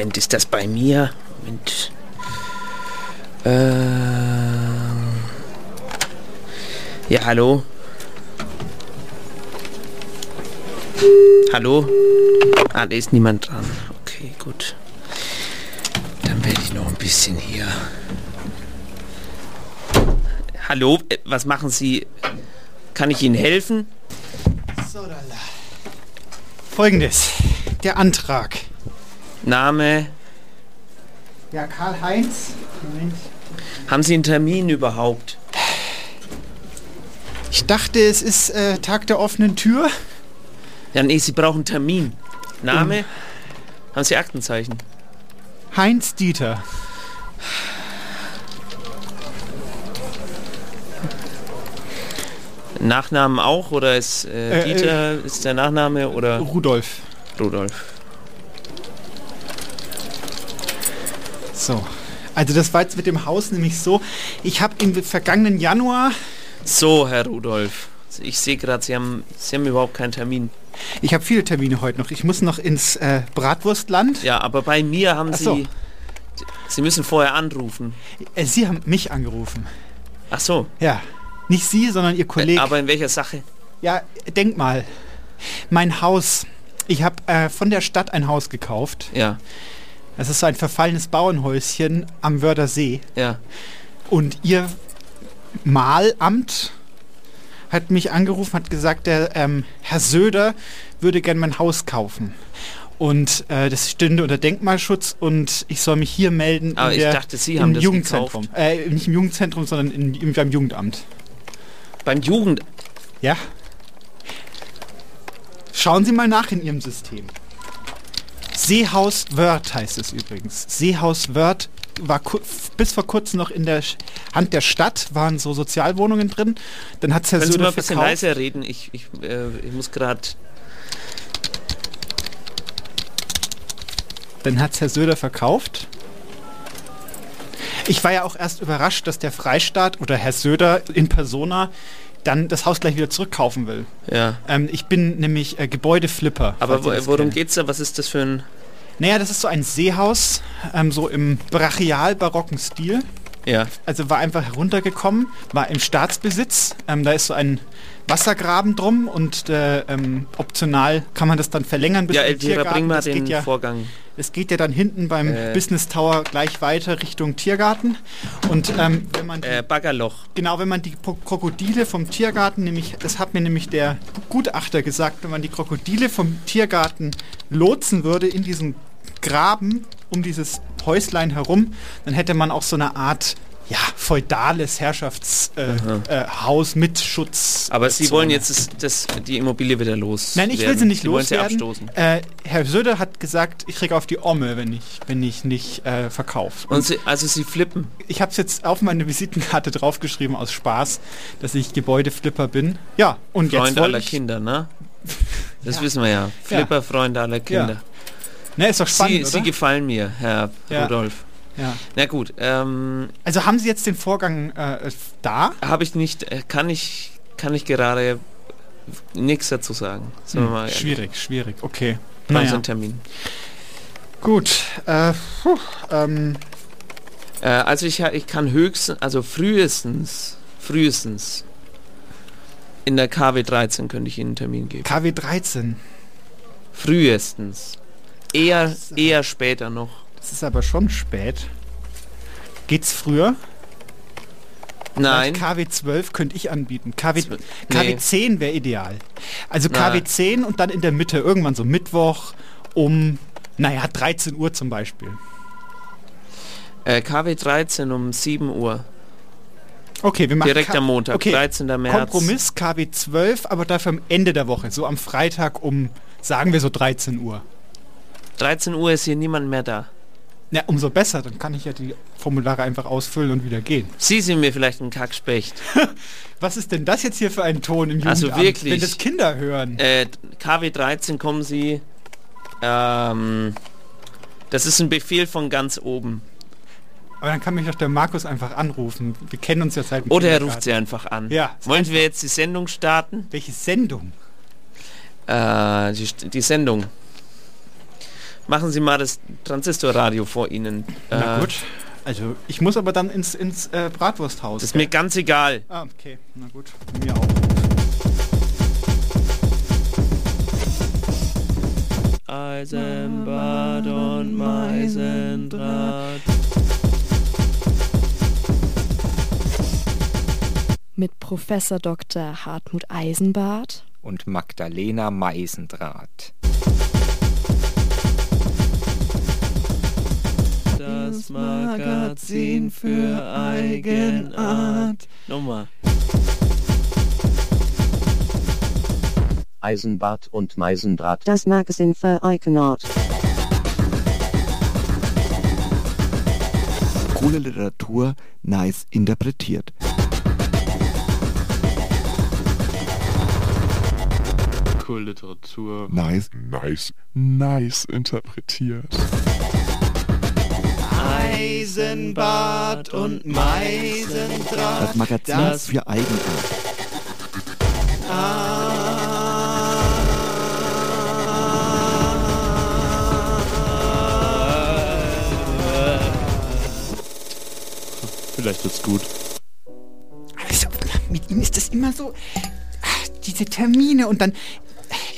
Moment, ist das bei mir? Moment. Äh, ja, hallo? Hallo? Ah, da ist niemand dran. Okay, gut. Dann werde ich noch ein bisschen hier. Hallo, äh, was machen Sie? Kann ich Ihnen helfen? Folgendes, der Antrag. Name? Ja, Karl-Heinz. Haben Sie einen Termin überhaupt? Ich dachte, es ist äh, Tag der offenen Tür. Ja, nee, Sie brauchen einen Termin. Name? Haben Sie Aktenzeichen? Heinz Dieter. Nachnamen auch oder ist äh, Äh, Dieter ist der Nachname oder Rudolf. Rudolf? So. Also das war jetzt mit dem Haus nämlich so. Ich habe im vergangenen Januar, So, Herr Rudolf. Ich sehe gerade, Sie haben, Sie haben überhaupt keinen Termin. ich habe viele Termine heute noch. Ich muss noch ins äh, Bratwurstland. Ja, aber bei mir haben so. Sie. Sie müssen vorher anrufen. Äh, Sie haben mich angerufen. Ach so. Ja. Nicht Sie, sondern Ihr Kollege. Aber in welcher Sache? Ja, denk mal. Mein Haus. Ich habe äh, von der Stadt ein Haus gekauft. Ja, Das ist so ein verfallenes Bauernhäuschen am Wörder See. ja. Und Ihr Malamt hat mich angerufen, hat gesagt, der ähm, Herr Söder würde gern mein Haus kaufen. Und äh, das stünde unter Denkmalschutz und ich soll mich hier melden Aber ich der, dachte, Sie im haben das Jugendzentrum. gekauft. Äh, nicht im Jugendzentrum, sondern in, in, beim Jugendamt. Beim Jugend. Ja. Schauen Sie mal nach in Ihrem System. Seehaus Wörth heißt es übrigens. Seehaus Wörth war bis vor kurzem noch in der Hand der Stadt, waren so Sozialwohnungen drin. Dann hat es Herr Können Sie mal Söder ein bisschen verkauft. leiser reden? Ich, ich, äh, ich muss gerade. Dann hat es Herr Söder verkauft. Ich war ja auch erst überrascht, dass der Freistaat oder Herr Söder in Persona dann das Haus gleich wieder zurückkaufen will. Ja. Ähm, ich bin nämlich äh, Gebäudeflipper. Aber wo, worum kennen. geht's da? Was ist das für ein. Naja, das ist so ein Seehaus, ähm, so im brachial-barocken Stil. Ja. Also war einfach heruntergekommen, war im Staatsbesitz. Ähm, da ist so ein Wassergraben drum und äh, ähm, optional kann man das dann verlängern bis Ja, zum Tiergarten. bring mal das, den geht ja, Vorgang. es geht ja dann hinten beim Äh. Business Tower gleich weiter Richtung Tiergarten. Und ähm, wenn man die, Äh, Baggerloch. genau, wenn man die Krokodile vom Tiergarten, nämlich, das hat mir nämlich der Gutachter gesagt, wenn man die Krokodile vom Tiergarten lotsen würde in diesen Graben um dieses Häuslein herum, dann hätte man auch so eine Art ja, feudales Herrschaftshaus äh, äh, mit Schutz. Aber Sie wollen jetzt das, das, die Immobilie wieder los. Nein, ich will sie nicht Sie wollen sie loswerden. abstoßen. Äh, Herr Söder hat gesagt, ich kriege auf die Omme, wenn ich, wenn ich nicht äh, verkaufe. Und Sie, also Sie flippen. Ich habe es jetzt auf meine Visitenkarte draufgeschrieben aus Spaß, dass ich Gebäudeflipper bin. Ja, und jetzt Freund aller. Kinder, ne? Das Ja. wissen wir ja. Flipper, Freunde aller Kinder. Ne, ist doch spannend, Sie, Sie gefallen mir, Herr Ja. Rudolf. Ja. Na gut, ähm, Also haben Sie jetzt den Vorgang äh, da? habe ich nicht, äh, kann ich, kann ich gerade nichts dazu sagen. Hm, mal schwierig, schwierig. Okay. Naja. einen Termin. Gut. Äh, puh, ähm, Äh, also ich, ich kann höchstens, also frühestens, frühestens in der KW 13 könnte ich Ihnen einen Termin geben. KW 13. Frühestens. Eher, äh, eher später noch. Das ist aber schon spät. Geht's früher? Nein. KW 12 könnte ich anbieten. KW, KW nee. 10 wäre ideal. Also Na. KW 10 und dann in der Mitte, irgendwann so Mittwoch um, naja, 13 Uhr zum Beispiel. Äh, KW 13 um 7 Uhr. Okay, wir machen Direkt K- am Montag, okay, 13. März. Kompromiss KW 12, aber dafür am Ende der Woche, so am Freitag um, sagen wir so 13 Uhr. 13 Uhr ist hier niemand mehr da. Ja, umso besser, dann kann ich ja die Formulare einfach ausfüllen und wieder gehen. Sie sind mir vielleicht ein Kackspecht. Was ist denn das jetzt hier für ein Ton im Also Jugendamt, wirklich? wenn das Kinder hören? Äh, KW 13 kommen Sie. Ähm, das ist ein Befehl von ganz oben. Aber dann kann mich doch der Markus einfach anrufen. Wir kennen uns ja seit dem Oder er ruft Sie einfach an. Ja. Wollen wir jetzt die Sendung starten? Welche Sendung? Äh, die, die Sendung. Machen Sie mal das Transistorradio vor Ihnen. Na Äh, gut. Also ich muss aber dann ins, ins äh, Bratwursthaus. Das ist mir ganz egal. ah, okay. Na gut. Mir auch. Eisenbad und Meisendraht. Mit Professor Dr. Hartmut Eisenbart. und Magdalena Meisendraht. Das Magazin für Eigenart. Nochmal. Eisenbart und Meisendraht. Das Magazin für Eigenart. Coole Literatur, nice interpretiert. Cool Literatur. Nice, nice, nice interpretiert. Eisenbad und Meisendraht. Das Magazin Das- für Eigenart. Vielleicht wird's gut. Also, mit Ihnen ist das immer so. ah, Diese Termine und dann.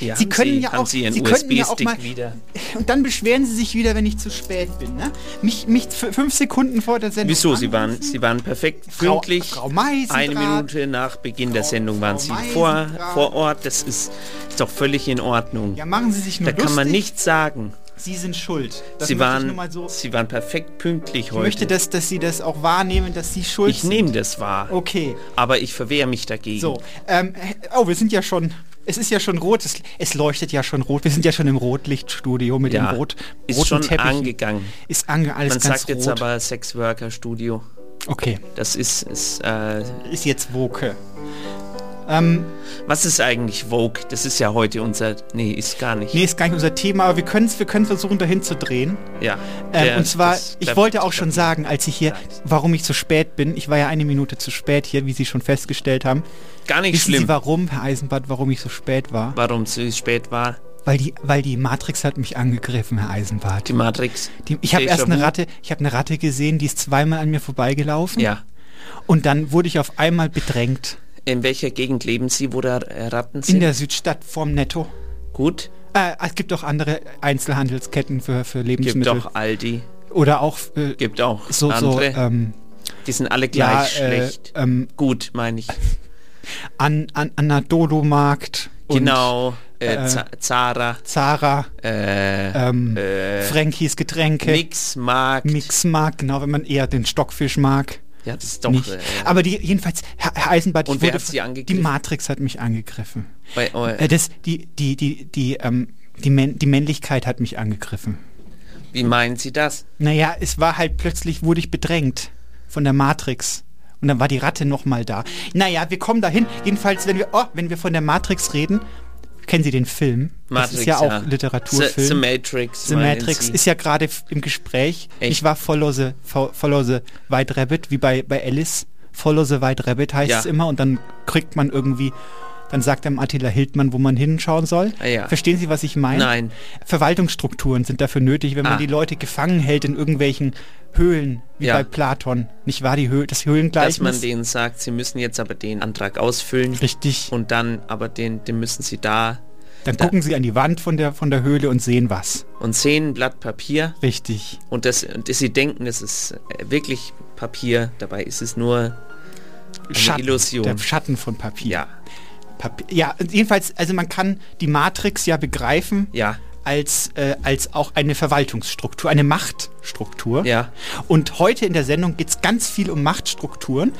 Hier Sie können Sie, ja auch- Sie Sie könnten ja auch mal- wieder. Und dann beschweren Sie sich wieder, wenn ich zu spät bin. Ne? Mich, mich fünf Sekunden vor der Sendung. Wieso? Sie waren. Sie waren perfekt Frau- pünktlich. Frau Meisendrath. Eine Minute nach Beginn der Frau- Sendung waren Frau Sie vor, vor Ort. Das ist, ist doch völlig in Ordnung. Ja, machen Sie sich nur da kann man lustig. nichts sagen. Sie sind schuld. Das Sie ich waren, so. Sie waren perfekt pünktlich Ich heute. möchte, dass, dass Sie das auch wahrnehmen, dass Sie schuld ich sind. nehme das wahr. Okay, Aber ich verwehre mich dagegen. so. Ähm, oh, wir sind ja schon. Es ist ja schon rot. Es, es leuchtet ja schon rot. Wir sind ja schon im Rotlichtstudio mit ja, dem rot, ist roten schon Teppichen. angegangen. Ist ange alles Man ganz sagt jetzt rot. aber Sexworker Studio. okay, Das ist, ist äh, ist jetzt Woke. Ähm, was ist eigentlich Vogue? Das ist ja heute unser, nee, ist gar nicht. nee, ist gar nicht unser Thema, aber wir können es wir können's versuchen, dahin zu drehen. Ja. Ähm, der- und zwar, ich wollte auch schon sagen, als ich hier, warum ich so spät bin, ich war ja eine Minute zu spät hier, wie Sie schon festgestellt haben. Gar nicht Wissen Sie schlimm, warum, Herr Eisenbart, warum ich so spät war? warum so spät war. Weil die, weil die Matrix hat mich angegriffen, Herr Eisenbart. Die Matrix. Die, ich habe erst eine Ratte, ich habe eine Ratte gesehen, die ist zweimal an mir vorbeigelaufen. Ja. Und dann wurde ich auf einmal bedrängt. In welcher Gegend leben Sie, wo da äh, Ratten In sind? der Südstadt vorm Netto. Gut. Äh, es gibt auch andere Einzelhandelsketten für, für Gibt Lebensmittel. auch Aldi. Oder auch äh, Gibt auch so, so andere. ähm, die sind alle ja, gleich äh, schlecht. ähm, Gut, meine ich. an, an, Anadolo-Markt. und Genau. Äh, äh, Za- Zara. Zara, Äh, ähm, äh, Frankies Getränke. Mixmarkt. Mixmarkt, genau, wenn man eher den Stockfisch mag. Ja, das ist doch. nicht. Äh, Aber die, jedenfalls, Herr, Eisenbart, Und wer hat Sie angegriffen? Die Matrix hat mich angegriffen. bei, Äh, äh, das, die, die, die, die, ähm, die, Män die Männlichkeit hat mich angegriffen. wie meinen Sie das? Naja, es war halt plötzlich, wurde ich bedrängt von der Matrix. Und dann war die Ratte nochmal da. Naja, wir kommen dahin. Jedenfalls, wenn wir, oh, wenn wir von der Matrix reden, kennen Sie den Film? das ist ja auch The, Literaturfilm. The Matrix. The Matrix ist ja gerade im Gespräch. Echt? Ich war Follow the, fo- follow the White Rabbit, wie bei, bei Alice. Follow the White Rabbit heißt Ja. es immer und dann kriegt man irgendwie, dann sagt einem Attila Hildmann, wo man hinschauen soll. Ah, ja. Verstehen Sie, was ich meine? Nein. Verwaltungsstrukturen sind dafür nötig, wenn man Ah. die Leute gefangen hält in irgendwelchen Höhlen, wie Ja. bei Platon. Nicht wahr? Die Höh das Dass man Höhlengleichnis. denen sagt, sie müssen jetzt aber den Antrag ausfüllen Richtig. und dann aber den, den müssen sie da Dann da- gucken sie an die Wand von der, von der Höhle und sehen was. und sehen ein Blatt Papier Richtig. und das und sie denken, das ist äh, wirklich Papier, dabei ist es nur eine Illusion. Der Schatten von Papier. ja, Papier. Ja, jedenfalls, also man kann die Matrix ja begreifen ja, als, äh, als auch eine Verwaltungsstruktur, eine Machtstruktur. ja. Und heute in der Sendung geht es ganz viel um Machtstrukturen.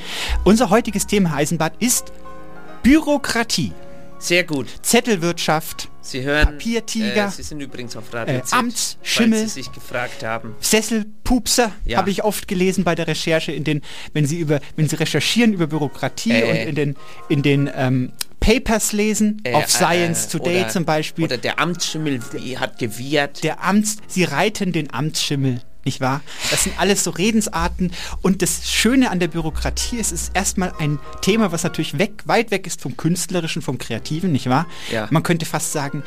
Unser heutiges Thema, Herr Eisenbart, ist Bürokratie, Sehr gut. Zettelwirtschaft, Sie hören, Papiertiger, äh, Sie sind übrigens auf Radio äh, Z, Amtsschimmel. Sie sich gefragt haben. Sesselpupser Ja. habe ich oft gelesen bei der Recherche, in den, wenn Sie über, wenn Sie recherchieren über Bürokratie Äh. und in den, in den ähm, Papers lesen, Äh, auf Science äh, Today oder, zum Beispiel. Oder der Amtsschimmel hat gewirrt. der Amts, sie reiten den Amtsschimmel, nicht wahr? Das sind alles so Redensarten. Und das Schöne an der Bürokratie ist, es ist erstmal ein Thema, was natürlich weg, weit weg ist vom Künstlerischen, vom Kreativen, nicht wahr? Ja. Man könnte fast sagen,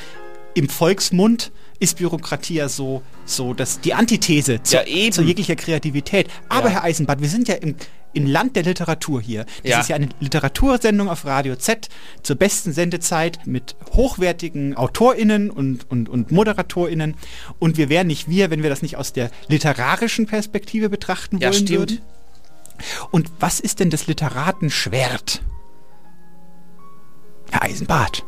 im Volksmund ist Bürokratie ja so, so das, die Antithese zu, Ja, zu jeglicher Kreativität. Aber Ja. Herr Eisenbart, wir sind ja im, im Land der Literatur hier. Das Ja. ist ja eine Literatursendung auf Radio Z zur besten Sendezeit mit hochwertigen AutorInnen und, und, und ModeratorInnen. Und wir wären nicht wir, wenn wir das nicht aus der literarischen Perspektive betrachten Ja, wollen stimmt. würden. Und was ist denn das Literatenschwert? Herr Eisenbart.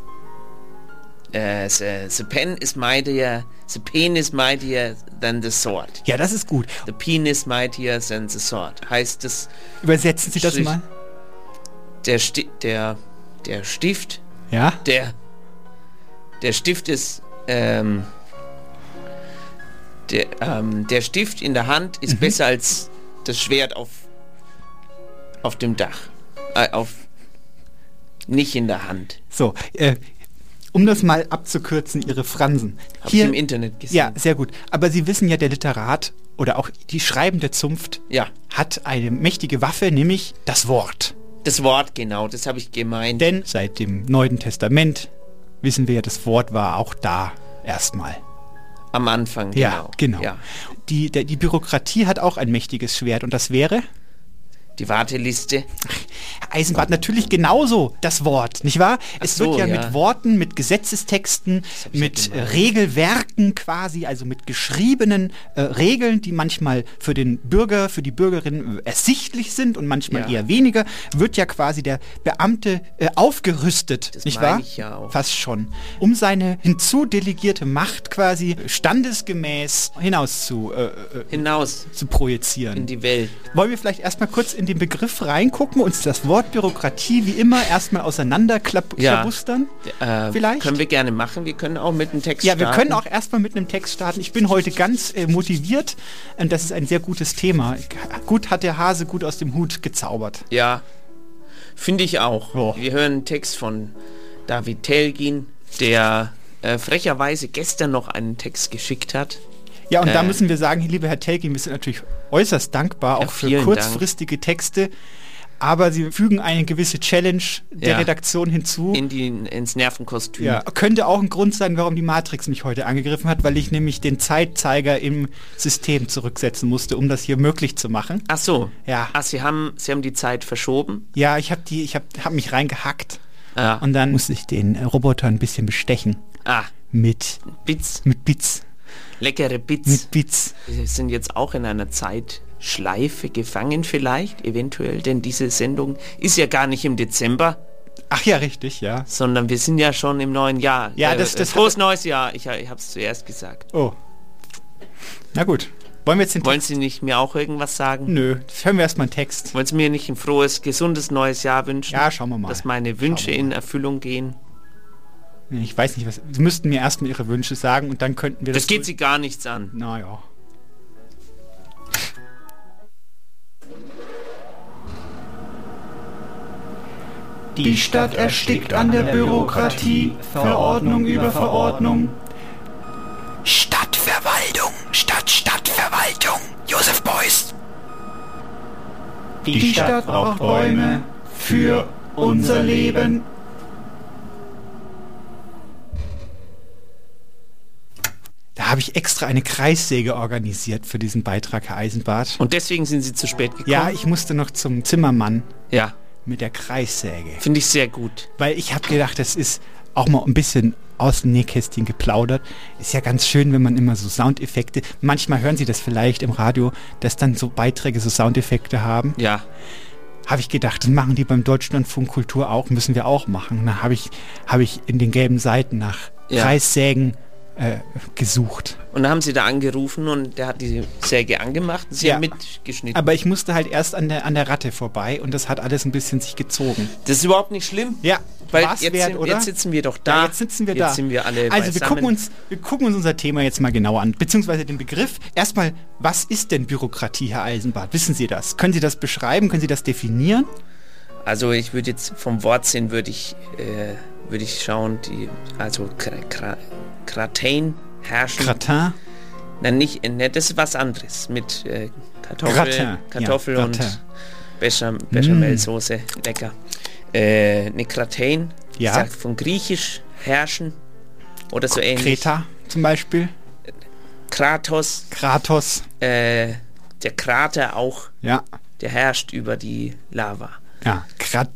Äh, the, the pen is mightier, the pen is mightier than the sword. Ja, das ist gut. The pen is mightier than the sword. Heißt es, Übersetzen Sie das Strich. mal. der, Sti der, der Stift, Ja? der, der Stift ist, ähm, der, ähm, der Stift in der Hand ist besser als das Schwert auf, auf dem Dach. Äh, auf, nicht in der Hand. So, äh, um das mal abzukürzen, Ihre Fransen. Hab ich im Internet gesehen. Ja, sehr gut. Aber Sie wissen ja, der Literat oder auch die schreibende Zunft Ja, hat eine mächtige Waffe, nämlich das Wort. das Wort genau, das habe ich gemeint. Denn seit dem Neuen Testament wissen wir ja, das Wort war auch da erstmal. Am Anfang, genau. Ja, genau. Ja. Die, der, die Bürokratie hat auch ein mächtiges Schwert und das wäre Die Warteliste. Herr Eisenbart natürlich genauso das Wort, nicht wahr? es so, wird ja, ja. mit Worten, mit Gesetzestexten, mit äh. Regelwerken quasi, also mit geschriebenen äh, Regeln, die manchmal für den Bürger, für die Bürgerin äh, ersichtlich sind und manchmal Ja. eher weniger, wird ja quasi der Beamte äh, aufgerüstet, Das nicht wahr? ja. Fast schon. Um seine hinzudelegierte Macht quasi standesgemäß hinaus zu, äh, äh, Hinaus zu projizieren. in die Welt. Wollen wir vielleicht erstmal kurz in den Begriff reingucken, uns das Wort Bürokratie wie immer erstmal auseinanderklabustern? Äh, Vielleicht? Können wir gerne machen. Wir können auch mit dem Text Ja, wir starten. können auch erstmal mit einem Text starten. Ich bin heute ganz äh, motiviert und das ist ein sehr gutes Thema. Gut hat der Hase gut aus dem Hut gezaubert. Ja, finde ich auch. Ja. Wir hören einen Text von David Telgin, der äh, frecherweise gestern noch einen Text geschickt hat. Ja, und da Äh. müssen wir sagen, lieber Herr Telkin, wir sind natürlich äußerst dankbar Ja, auch für kurzfristige Texte, aber Sie fügen eine gewisse Challenge der Ja. Redaktion hinzu. In die, ins Nervenkostüm. Ja, könnte auch ein Grund sein, warum die Matrix mich heute angegriffen hat, weil ich nämlich den Zeitzeiger im System zurücksetzen musste, um das hier möglich zu machen. Ach so. Ja. Ach, Sie haben, Sie haben die Zeit verschoben. Ja, ich habe die, ich habe hab mich reingehackt Ah, und dann musste ich den Roboter ein bisschen bestechen ah mit Bits, mit Bits, leckere Bits. mit Bits. Wir sind jetzt auch in einer Zeitschleife gefangen vielleicht, eventuell, denn diese Sendung ist ja gar nicht im Dezember, Ach ja, richtig, ja. sondern wir sind ja schon im neuen Jahr. Ja, Äh, das- das Frohes neues Jahr, ich, ich habe es zuerst gesagt. Oh. Na gut. Wollen wir jetzt den Wollen Text? Sie nicht mir auch irgendwas sagen? Nö, hören wir erstmal einen Text. Wollen Sie mir nicht ein frohes, gesundes neues Jahr wünschen? Ja, schauen wir mal. Dass meine Wünsche in Erfüllung gehen? Ich weiß nicht, was. Sie müssten mir erstmal Ihre Wünsche sagen und dann könnten wir das. Das geht Sie gar nichts an. Naja. Die Stadt erstickt an der Bürokratie, Verordnung über Verordnung. Stadtverwaltung, Stadt, Stadtverwaltung. Josef Beuys. Die Stadt braucht Bäume für unser Leben. Da habe ich extra eine Kreissäge organisiert für diesen Beitrag, Herr Eisenbart. Und deswegen sind Sie zu spät gekommen? Ja, ich musste noch zum Zimmermann Ja, mit der Kreissäge. finde ich sehr gut. Weil ich habe gedacht, das ist auch mal ein bisschen aus dem Nähkästchen geplaudert. Ist ja ganz schön, wenn man immer so Soundeffekte, manchmal hören Sie das vielleicht im Radio, dass dann so Beiträge so Soundeffekte haben. Ja, Habe ich gedacht, das machen die beim Deutschlandfunk Kultur auch, müssen wir auch machen. Dann habe ich, habe ich in den gelben Seiten nach Ja. Kreissägen äh, gesucht. und dann haben Sie da angerufen und der hat die Säge angemacht und Sie Ja. haben mitgeschnitten. Aber ich musste halt erst an der, an der Ratte vorbei und das hat alles ein bisschen sich gezogen. das ist überhaupt nicht schlimm. Ja, Weil jetzt, wert, sind, oder? jetzt sitzen wir doch da. Ja, jetzt sitzen wir jetzt da. sind wir alle also wir gucken, uns, wir gucken uns unser Thema jetzt mal genauer an, beziehungsweise den Begriff. Erstmal, was ist denn Bürokratie, Herr Eisenbart? Wissen Sie das? Können Sie das beschreiben? Können Sie das definieren? Also ich würde jetzt vom Wortsinn würde ich äh, würde ich schauen, die also Kratein herrschen. Gratin? Nein, nicht, ne, das ist was anderes mit äh, Kartoffel, Gratin, Kartoffel ja, und Gratin. Bechamel, Bechamelsoße, lecker. Äh, ne Kratein, Ja. sagt von Griechisch herrschen oder so ähnlich. Kreta? zum Beispiel. Kratos, Kratos. äh, der Krater auch, Ja. der herrscht über die Lava. Ja. Krat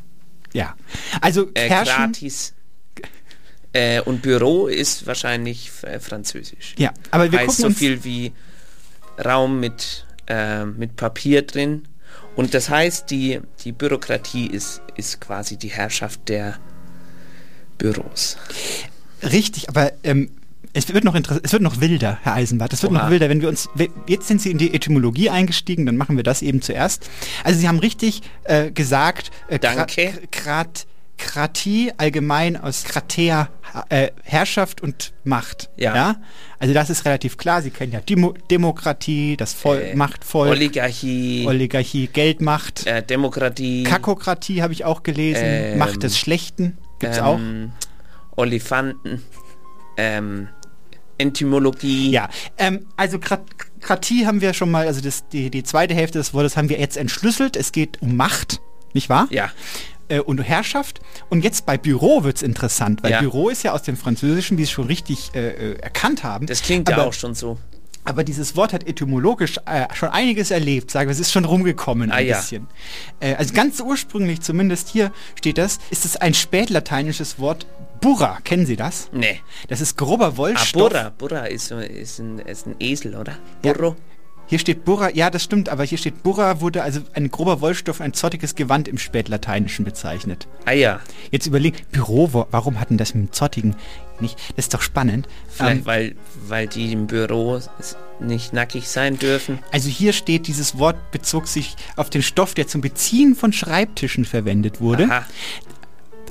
ja. Also Äh, herrschen. gratis. Äh, und Büro ist wahrscheinlich äh, französisch. Ja, aber wir heißt so viel wie Raum mit, äh, mit Papier drin. Und das heißt, die, die Bürokratie ist, ist quasi die Herrschaft der Büros. Richtig, aber ähm, es wird noch es wird noch wilder, Herr Eisenbart. Es wird Oha. noch wilder, wenn wir uns jetzt sind Sie in die Etymologie eingestiegen, dann machen wir das eben zuerst. Also Sie haben richtig äh, gesagt, äh, Danke. Krat, Kratie allgemein aus Kratea äh, Herrschaft und Macht. Ja. Also das ist relativ klar. Sie kennen ja Demo Demokratie, das Voll Äh, Machtvoll, Oligarchie, Oligarchie, Geldmacht. äh, Demokratie, Kakokratie habe ich auch gelesen. Ähm, Macht des Schlechten gibt's auch. ähm, Olifanten, ähm, Entymologie. Ja, ähm, also Krat Kratie haben wir schon mal, also das, die, die zweite Hälfte des Wortes haben wir jetzt entschlüsselt. Es geht um Macht, nicht wahr? Ja, Äh, und Herrschaft. Und jetzt bei Büro wird's interessant, weil Ja. Büro ist ja aus dem Französischen, wie Sie schon richtig äh, äh, erkannt haben. das klingt aber, ja auch schon so. Aber dieses Wort hat etymologisch äh, schon einiges erlebt, sagen wir, es ist schon rumgekommen ein Ah, ja. bisschen. Äh, also ganz ursprünglich, zumindest hier steht das, ist es ein spätlateinisches Wort Burra. Kennen Sie das? Nee. Das ist grober Ah, Wollstoff. Burra. Burra ist, ist, ein, ist ein Esel, oder? Ja. Hier steht Burra, ja, das stimmt, aber hier steht Burra wurde also ein grober Wollstoff, ein zottiges Gewand im Spätlateinischen bezeichnet. Ah ja, Jetzt überlegen, Büro, warum hatten das mit dem zottigen nicht? Das ist doch spannend. vielleicht Ähm, weil, weil die im Büro nicht nackig sein dürfen. also hier steht, dieses Wort bezog sich auf den Stoff, der zum Beziehen von Schreibtischen verwendet wurde. Aha.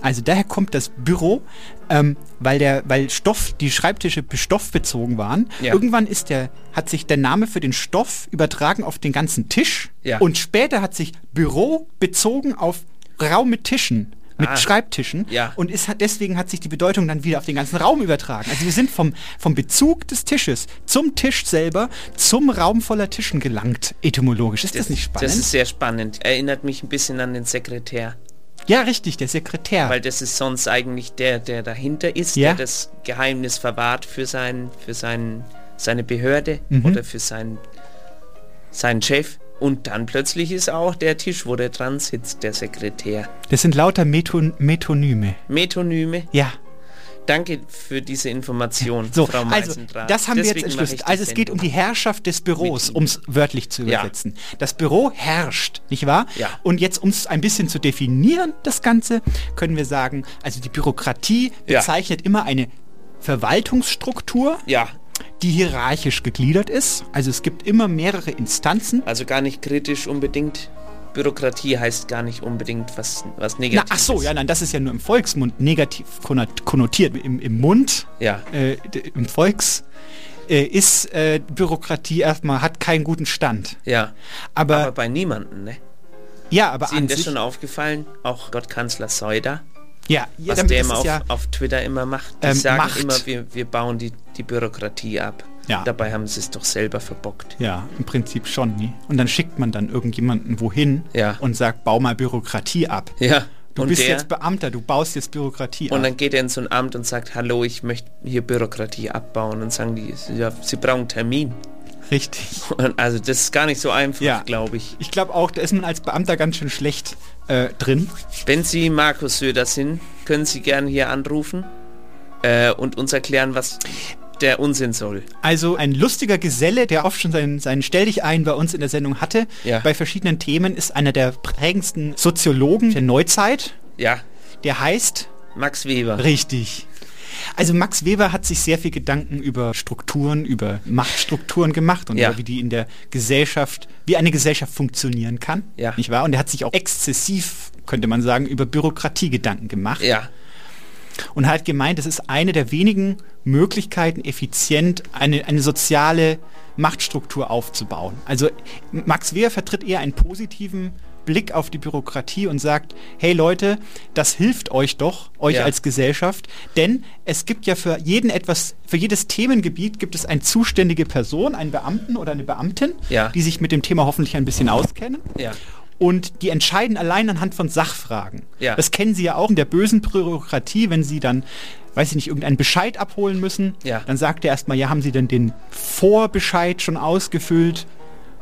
Also daher kommt das Büro, ähm, weil der, weil Stoff, die Schreibtische be- stoffbezogen waren. Ja. Irgendwann ist der, hat sich der Name für den Stoff übertragen auf den ganzen Tisch. Ja. Und später hat sich Büro bezogen auf Raum mit Tischen. Mit Ah. Schreibtischen Ja. und ist, hat- deswegen hat sich die Bedeutung dann wieder auf den ganzen Raum übertragen. Also wir sind vom, vom Bezug des Tisches zum Tisch selber zum Raum voller Tischen gelangt, etymologisch. Ist das, nicht spannend? Das ist sehr spannend. Erinnert mich ein bisschen an den Sekretär. Ja, richtig, der Sekretär. Weil das ist sonst eigentlich der, der dahinter ist, Ja. der das Geheimnis verwahrt für, sein, für sein, seine Behörde Mhm. oder für sein, seinen Chef. Und dann plötzlich ist auch der Tisch, wo der dran sitzt, der Sekretär. das sind lauter Meton Metonyme. Metonyme. Ja, Danke für diese Information, So, Frau also das haben wir jetzt Deswegen entschlüsselt. Also es geht um die. Herrschaft des Büros, um es wörtlich zu Ja. übersetzen. Das Büro herrscht, nicht wahr? Ja. Und jetzt, um es ein bisschen zu definieren, das Ganze, können wir sagen, also die Bürokratie Ja. bezeichnet immer eine Verwaltungsstruktur, Ja, die hierarchisch gegliedert ist. Also es gibt immer mehrere Instanzen. also gar nicht kritisch unbedingt. Bürokratie heißt gar nicht unbedingt was, was Na, Negatives. ach so, ja, nein, das ist ja nur im Volksmund negativ konnot- konnotiert. Im, im Mund Ja, äh, im Volks äh, ist äh, Bürokratie erstmal hat keinen guten Stand. ja. Aber, Aber bei niemandem, ne? ja, aber Ist Ihnen das schon aufgefallen? Auch Gottkanzler Seuder, ja, ja, was der immer auf, ja, auf Twitter immer macht. Die Ähm, sagen Macht. immer, wir, wir bauen die, die Bürokratie ab. Ja. Dabei haben sie es doch selber verbockt. ja, im Prinzip schon. Nie. Und dann schickt man dann irgendjemanden wohin Ja. und sagt, bau mal Bürokratie ab. Ja. Du und bist der, jetzt Beamter, du baust jetzt Bürokratie und ab. dann geht er in so ein Amt und sagt, hallo, ich möchte hier Bürokratie abbauen. Und sagen die, ja, sie brauchen einen Termin. Richtig. Und also das ist gar nicht so einfach, Ja. glaube ich. Ich glaube auch, da ist man als Beamter ganz schön schlecht äh, drin. Wenn Sie Markus Söder sind, können Sie gerne hier anrufen äh, und uns erklären, was der Unsinn soll. Also ein lustiger Geselle, der oft schon seinen, seinen Stell dich ein bei uns in der Sendung hatte, Ja. bei verschiedenen Themen, ist einer der prägendsten Soziologen der Neuzeit. Ja, Der heißt Max Weber. Richtig. Also Max Weber hat sich sehr viel Gedanken über Strukturen, über Machtstrukturen gemacht und Ja. wie die in der Gesellschaft, wie eine Gesellschaft funktionieren kann. Ja. Nicht wahr? Und er hat sich auch exzessiv, könnte man sagen, über Bürokratie Gedanken gemacht. Ja, Und hat gemeint, es ist eine der wenigen Möglichkeiten, effizient eine, eine soziale Machtstruktur aufzubauen. Also Max Weber vertritt eher einen positiven Blick auf die Bürokratie und sagt, hey Leute, das hilft euch doch, euch Ja. als Gesellschaft, denn es gibt ja für jeden etwas, für jedes Themengebiet gibt es eine zuständige Person, einen Beamten oder eine Beamtin, Ja. die sich mit dem Thema hoffentlich ein bisschen auskennen. ja. Und die entscheiden allein anhand von Sachfragen. Ja. Das kennen Sie ja auch in der bösen Bürokratie, wenn Sie dann, weiß ich nicht, irgendeinen Bescheid abholen müssen. Ja. Dann sagt er erstmal, ja, haben Sie denn den Vorbescheid schon ausgefüllt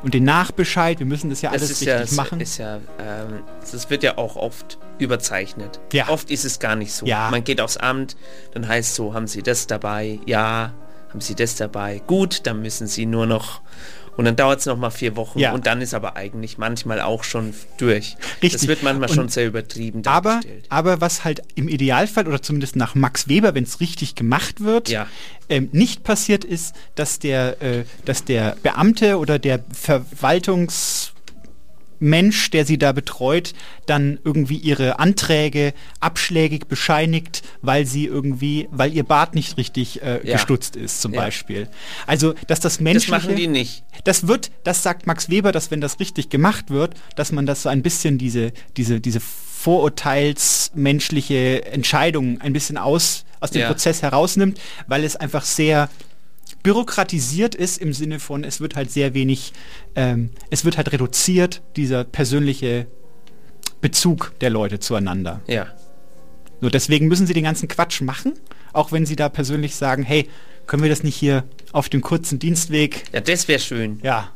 und den Nachbescheid? Wir müssen das ja alles das richtig ja, machen. Ist ja, ähm, das wird ja auch oft überzeichnet. Ja. Oft ist es gar nicht so. Ja. Man geht aufs Amt, dann heißt so, haben Sie das dabei? Ja. Haben Sie das dabei? Gut, dann müssen Sie nur noch und dann dauert es noch mal vier Wochen Ja. und dann ist aber eigentlich manchmal auch schon durch. Richtig. Das wird manchmal Und- schon sehr übertrieben aber, dargestellt. aber was halt im Idealfall oder zumindest nach Max Weber, wenn es richtig gemacht wird, Ja. ähm, nicht passiert ist, dass der, äh, dass der Beamte oder der Verwaltungsmensch, der sie da betreut, dann irgendwie ihre Anträge abschlägig bescheinigt, weil sie irgendwie, weil ihr Bart nicht richtig äh, Ja. gestutzt ist, zum Ja. Beispiel. Also, dass das Das menschliche... machen die nicht. Das wird, das sagt Max Weber, dass wenn das richtig gemacht wird, dass man das so ein bisschen diese, diese, diese vorurteilsmenschliche Entscheidung ein bisschen aus, aus dem Ja. Prozess herausnimmt, weil es einfach sehr bürokratisiert ist im Sinne von, es wird halt sehr wenig, ähm, es wird halt reduziert, dieser persönliche Bezug der Leute zueinander. Ja. So, deswegen müssen sie den ganzen Quatsch machen, auch wenn sie da persönlich sagen, hey, können wir das nicht hier auf dem kurzen Dienstweg? Ja, das wäre schön. Ja,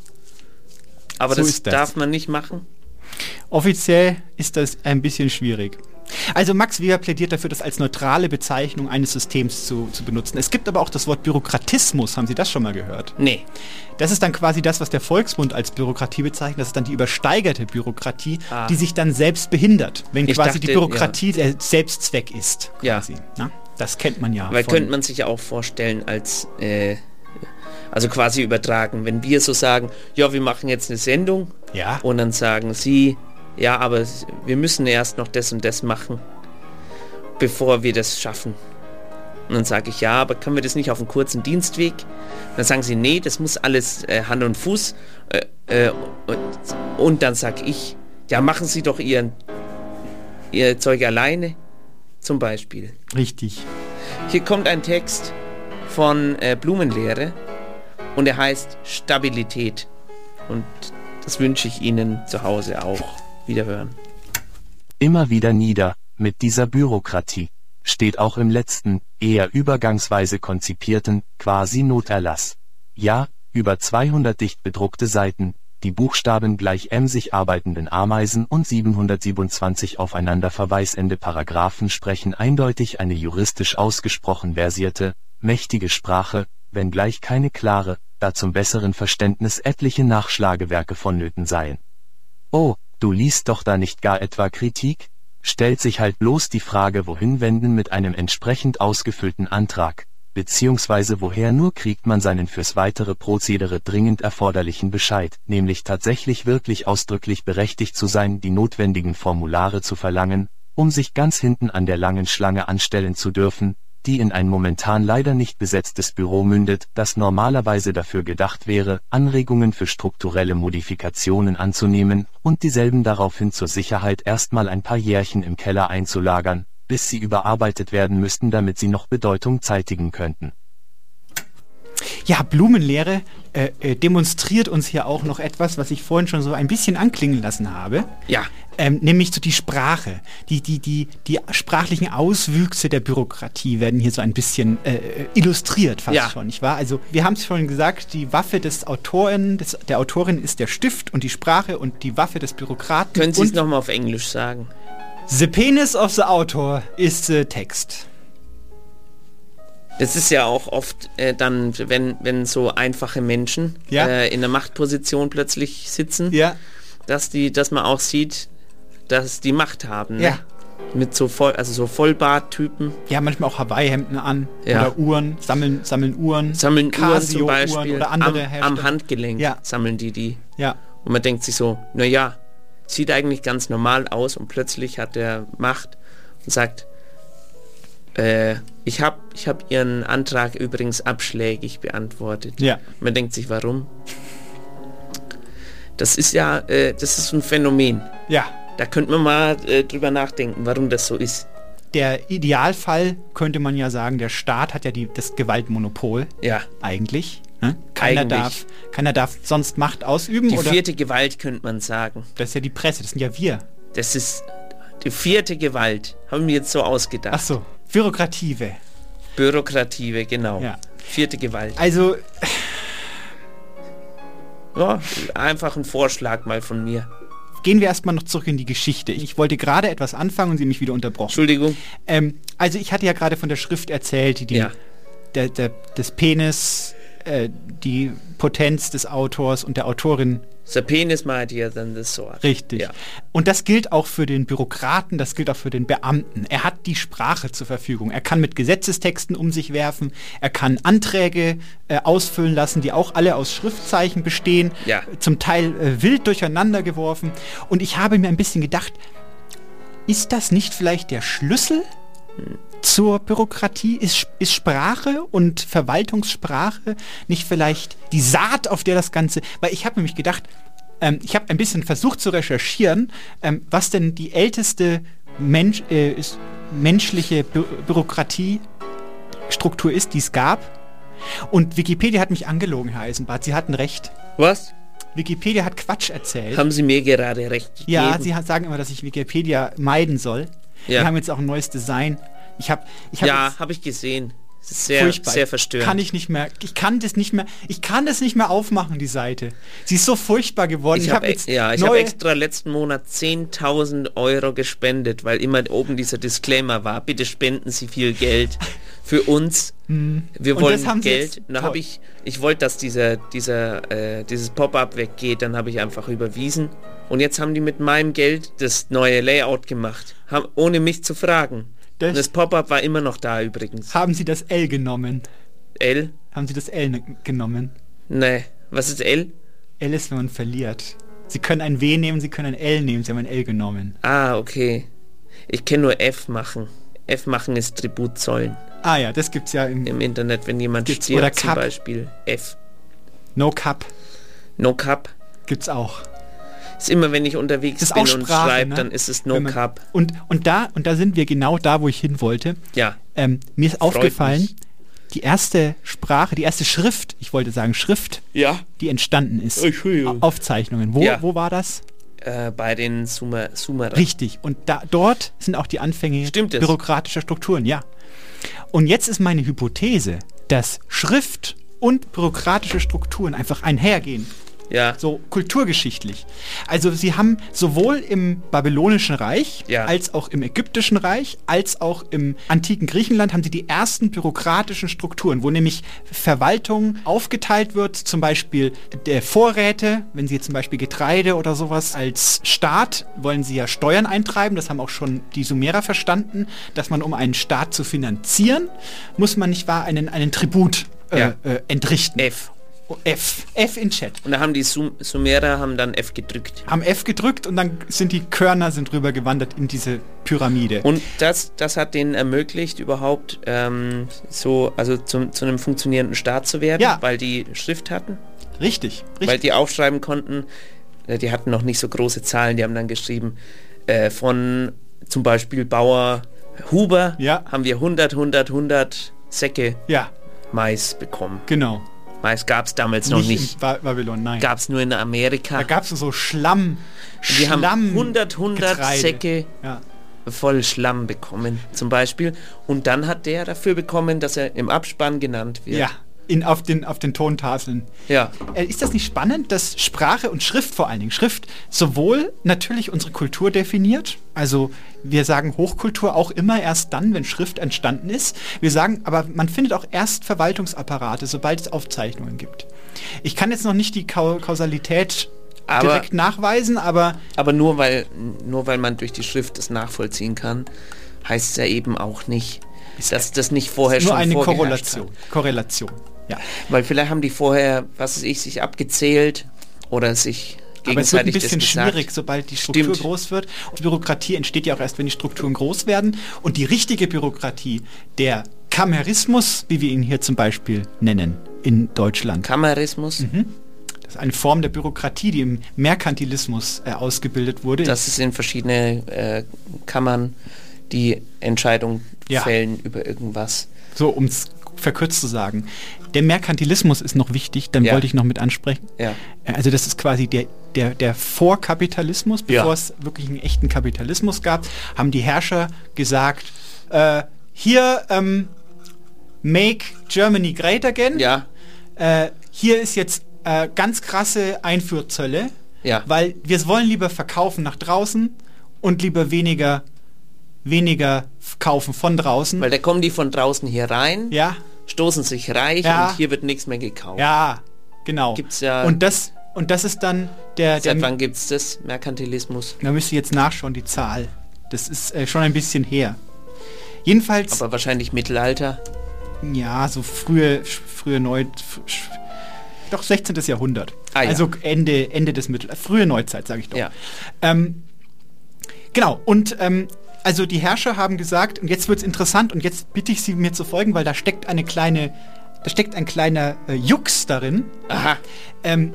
Aber So das, das. darf man nicht machen. Offiziell ist das ein bisschen schwierig. Also Max Weber plädiert dafür, das als neutrale Bezeichnung eines Systems zu, zu benutzen. Es gibt aber auch das Wort Bürokratismus, haben Sie das schon mal gehört? Nee. Das ist dann quasi das, was der Volksmund als Bürokratie bezeichnet. Das ist dann die übersteigerte Bürokratie, Ah. die sich dann selbst behindert, wenn Ich quasi die dachte, Bürokratie der Selbstzweck ist. Ja. Quasi, na? Das kennt man ja. Weil könnte man sich ja auch vorstellen als, äh, also quasi übertragen, wenn wir so sagen, ja, wir machen jetzt eine Sendung Ja. und dann sagen sie, ja, aber wir müssen erst noch das und das machen, bevor wir das schaffen. Und dann sage ich, ja, aber können wir das nicht auf einen kurzen Dienstweg? Und dann sagen sie, nee, das muss alles äh, Hand und Fuß. Äh, äh, und, und dann sage ich, ja, machen Sie doch Ihren, Ihr Zeug alleine, zum Beispiel. Richtig. Hier kommt ein Text von äh, Blumenlehre und er heißt Stabilität. Und das wünsche ich Ihnen zu Hause auch. Wiederhören. Immer wieder nieder, mit dieser Bürokratie. Steht auch im letzten, eher übergangsweise konzipierten, quasi Noterlass. Ja, über 200 dicht bedruckte Seiten, die Buchstaben gleich emsig arbeitenden Ameisen und 727 aufeinander verweisende Paragraphen sprechen eindeutig eine juristisch ausgesprochen versierte, mächtige Sprache, wenngleich keine klare, da zum besseren Verständnis etliche Nachschlagewerke vonnöten seien. Oh, du liest doch da nicht gar etwa Kritik? Stellt sich halt bloß die Frage, wohin wenden mit einem entsprechend ausgefüllten Antrag, beziehungsweise woher nur kriegt man seinen fürs weitere Prozedere dringend erforderlichen Bescheid, nämlich tatsächlich wirklich ausdrücklich berechtigt zu sein, die notwendigen Formulare zu verlangen, um sich ganz hinten an der langen Schlange anstellen zu dürfen, die in ein momentan leider nicht besetztes Büro mündet, das normalerweise dafür gedacht wäre, Anregungen für strukturelle Modifikationen anzunehmen und dieselben daraufhin zur Sicherheit erstmal ein paar Jährchen im Keller einzulagern, bis sie überarbeitet werden müssten, damit sie noch Bedeutung zeitigen könnten. Ja, Blumenlehre äh, äh, demonstriert uns hier auch noch etwas, was ich vorhin schon so ein bisschen anklingen lassen habe. Ja, Ähm, nämlich so die Sprache. Die, die, die, die sprachlichen Auswüchse der Bürokratie werden hier so ein bisschen äh, illustriert fast Ja. schon, nicht wahr? Also wir haben es schon gesagt, die Waffe des Autoren, des, der Autorin ist der Stift und die Sprache und die Waffe des Bürokraten. können Sie es nochmal auf Englisch sagen? The penis of the author is the text. Das ist ja auch oft äh, dann, wenn, wenn so einfache Menschen Ja. äh, in der Machtposition plötzlich sitzen, Ja, dass die, dass man auch sieht, dass die Macht haben. Ne? Ja. Mit so voll, also so Vollbarttypen haben manchmal auch Hawaii-Hemden an Ja. oder Uhren, sammeln, sammeln Uhren, sammeln Uhren zum Beispiel oder andere am, am. Handgelenk Ja. sammeln die die. Ja, Und man denkt sich so, naja, sieht eigentlich ganz normal aus und plötzlich hat er Macht und sagt, äh, ich habe ich hab Ihren Antrag übrigens abschlägig beantwortet. ja. Man denkt sich, warum? Das ist ja, äh, das ist ein Phänomen. Ja, Da könnte man mal äh, drüber nachdenken, warum das so ist. der Idealfall könnte man ja sagen, der Staat hat ja die, das Gewaltmonopol Ja, eigentlich. Ne? Keiner, Eigentlich. darf, keiner darf sonst Macht ausüben. Die oder? vierte Gewalt könnte man sagen. Das ist ja die Presse, das sind ja wir. Das ist die vierte Gewalt. Haben wir jetzt so ausgedacht. Ach so, Bürokrative. Bürokrative, genau. Ja. Vierte Gewalt. Also, Ja, einfach ein Vorschlag mal von mir. Gehen wir erstmal noch zurück in die Geschichte. Ich wollte gerade etwas anfangen und Sie haben mich wieder unterbrochen. Entschuldigung. Ähm, also ich hatte ja gerade von der Schrift erzählt, die, die Ja. der, der, des Penis, äh, die Potenz des Autors und der Autorin The penis mightier than the sword. Richtig. Ja. Und das gilt auch für den Bürokraten, das gilt auch für den Beamten. Er hat die Sprache zur Verfügung. Er kann mit Gesetzestexten um sich werfen. Er kann Anträge äh, ausfüllen lassen, die auch alle aus Schriftzeichen bestehen. Ja. Zum Teil äh, wild durcheinander geworfen. Und ich habe mir ein bisschen gedacht, ist das nicht vielleicht der Schlüssel zur Bürokratie? Ist, ist Sprache und Verwaltungssprache nicht vielleicht die Saat, auf der das Ganze... Weil ich habe nämlich gedacht, ähm, ich habe ein bisschen versucht zu recherchieren, ähm, was denn die älteste Mensch, äh, menschliche Bü Bürokratiestruktur ist, die es gab. Und Wikipedia hat mich angelogen, Herr Eisenbart. Sie hatten recht. Was? Wikipedia hat Quatsch erzählt. Haben Sie mir gerade recht Ja, gegeben? sie ha- sagen immer, dass ich Wikipedia meiden soll. Ja. Wir haben jetzt auch ein neues Design. Ich habe ich hab ja, habe ich gesehen. Sehr, furchtbar. sehr verstörend. Kann ich nicht mehr. Ich kann das nicht mehr. Ich kann das nicht mehr aufmachen, die Seite. Sie ist so furchtbar geworden. ich Ich, habe habe jetzt ja, ich habe extra letzten Monat 10.000 Euro gespendet, weil immer oben dieser Disclaimer war, bitte spenden Sie viel Geld für uns. Wir Hm. Und wollen das haben Sie Geld. jetzt- Und da toll. habe ich, ich wollte, dass dieser, dieser, äh, dieses Pop-up weggeht, dann habe ich einfach überwiesen. Und jetzt haben die mit meinem Geld das neue Layout gemacht, haben, ohne mich zu fragen. Das- das Pop-up war immer noch da übrigens. haben Sie das L genommen? L? Haben Sie das L genommen? Nee. Was ist L? L ist, wenn man verliert. Sie können ein W nehmen, Sie können ein L nehmen. Sie haben ein L genommen. Ah, okay. Ich kenne nur F machen. F machen ist Tribut zollen. Ah ja, das gibt's ja im Im Internet, wenn jemand stirbt, oder zum Cup. Beispiel F. No Cup. No Cup. Gibt's auch. Ist immer, wenn ich unterwegs bin auch und Sprache, schreibe, ne? dann ist es No man- Cup. Und, und, da, und da sind wir genau da, wo ich hin wollte. Ja. Ähm, mir ist Freut aufgefallen, mich. die erste Sprache, die erste Schrift, ich wollte sagen Schrift, Ja. die entstanden ist. Aufzeichnungen. Wo, Ja. wo war das? Äh, bei den Sumer Sumerer. Richtig. Und da, dort sind auch die Anfänge Stimmt bürokratischer Strukturen, ja. Und jetzt ist meine Hypothese, dass Schrift und bürokratische Strukturen einfach einhergehen. Ja. So kulturgeschichtlich. Also sie haben sowohl im babylonischen Reich Ja. als auch im ägyptischen Reich als auch im antiken Griechenland haben sie die ersten bürokratischen Strukturen, wo nämlich Verwaltung aufgeteilt wird, zum Beispiel der Vorräte, wenn sie zum Beispiel Getreide oder sowas als Staat wollen sie ja Steuern eintreiben, das haben auch schon die Sumerer verstanden, dass man um einen Staat zu finanzieren, muss man nicht wahr einen, einen Tribut äh, Ja. äh, entrichten. F. F. F in Chat. Und da haben die Sum Sumerer haben dann F gedrückt. haben F gedrückt und dann sind die Körner sind rüber gewandert in diese Pyramide. Und das, das hat denen ermöglicht, überhaupt ähm, so, also zum, zu einem funktionierenden Staat zu werden, Ja. weil die Schrift hatten, richtig, weil richtig. die aufschreiben konnten. Äh, Die hatten noch nicht so große Zahlen, die haben dann geschrieben, äh, von zum Beispiel Bauer Huber Ja. haben wir 100, 100, 100 Säcke ja, Mais bekommen. genau. Mais gab es damals noch nicht. in ba Babylon, nein. Gab es nur in Amerika. da gab es so Schlamm. wir haben Schlamm 100, 100 Getreide. Säcke Ja. voll Schlamm bekommen, zum Beispiel. Und dann hat der dafür bekommen, dass er im Abspann genannt wird. ja, in, auf, den, auf den Tontafeln. Ja. Äh, ist das nicht spannend, dass Sprache und Schrift vor allen Dingen, Schrift sowohl natürlich unsere Kultur definiert, also wir sagen Hochkultur auch immer erst dann, wenn Schrift entstanden ist. Wir sagen, aber man findet auch erst Verwaltungsapparate, sobald es Aufzeichnungen gibt. Ich kann jetzt noch nicht die Kau Kausalität Aber- direkt nachweisen, aber Aber nur weil, nur weil man durch die Schrift das nachvollziehen kann, heißt es ja eben auch nicht, dass das nicht vorher nur schon eine vorgeherrscht Korrelation. Korrelation. Ja. Weil vielleicht haben die vorher, was weiß ich, sich abgezählt oder sich Aber es wird ein gegenseitig bisschen schwierig, sobald die Struktur Stimmt. groß wird. Und Bürokratie entsteht ja auch erst, wenn die Strukturen groß werden. Und die richtige Bürokratie, der Kamerismus, wie wir ihn hier zum Beispiel nennen, in Deutschland. Kamerismus, Mhm. Das ist eine Form der Bürokratie, die im Merkantilismus äh, ausgebildet wurde. das ist in verschiedene äh, Kammern die Entscheidung Ja. fällen über irgendwas. so, um es verkürzt zu sagen. Der Merkantilismus ist noch wichtig, dann Ja. wollte ich noch mit ansprechen. Ja. Also das ist quasi der, der, der Vorkapitalismus, bevor Ja. es wirklich einen echten Kapitalismus gab, haben die Herrscher gesagt, äh, hier ähm, make Germany great again. Ja. Äh, hier ist jetzt äh, ganz krasse Einfuhrzölle, Ja. weil wir wollen lieber verkaufen nach draußen und lieber weniger weniger kaufen von draußen. Weil da kommen die von draußen hier rein, ja, stoßen sich reich Ja. und hier wird nichts mehr gekauft. ja, genau. Gibt's ja- und das und das ist dann der, der Seit wann gibt es das? Merkantilismus. Da müsst ihr jetzt nachschauen, die Zahl. Das ist äh, schon ein bisschen her. Jedenfalls, Aber wahrscheinlich Mittelalter. ja, so frühe, frühe Neu... Doch 16. Jahrhundert. Ah, ja. Also Ende, Ende des Mittel... Frühe Neuzeit, sage ich doch. Ja. Ähm, genau, und ähm, also die Herrscher haben gesagt, und jetzt wird es interessant, und jetzt bitte ich Sie mir zu folgen, weil da steckt eine kleine... Da steckt ein kleiner äh, Jux darin. Aha. Ähm,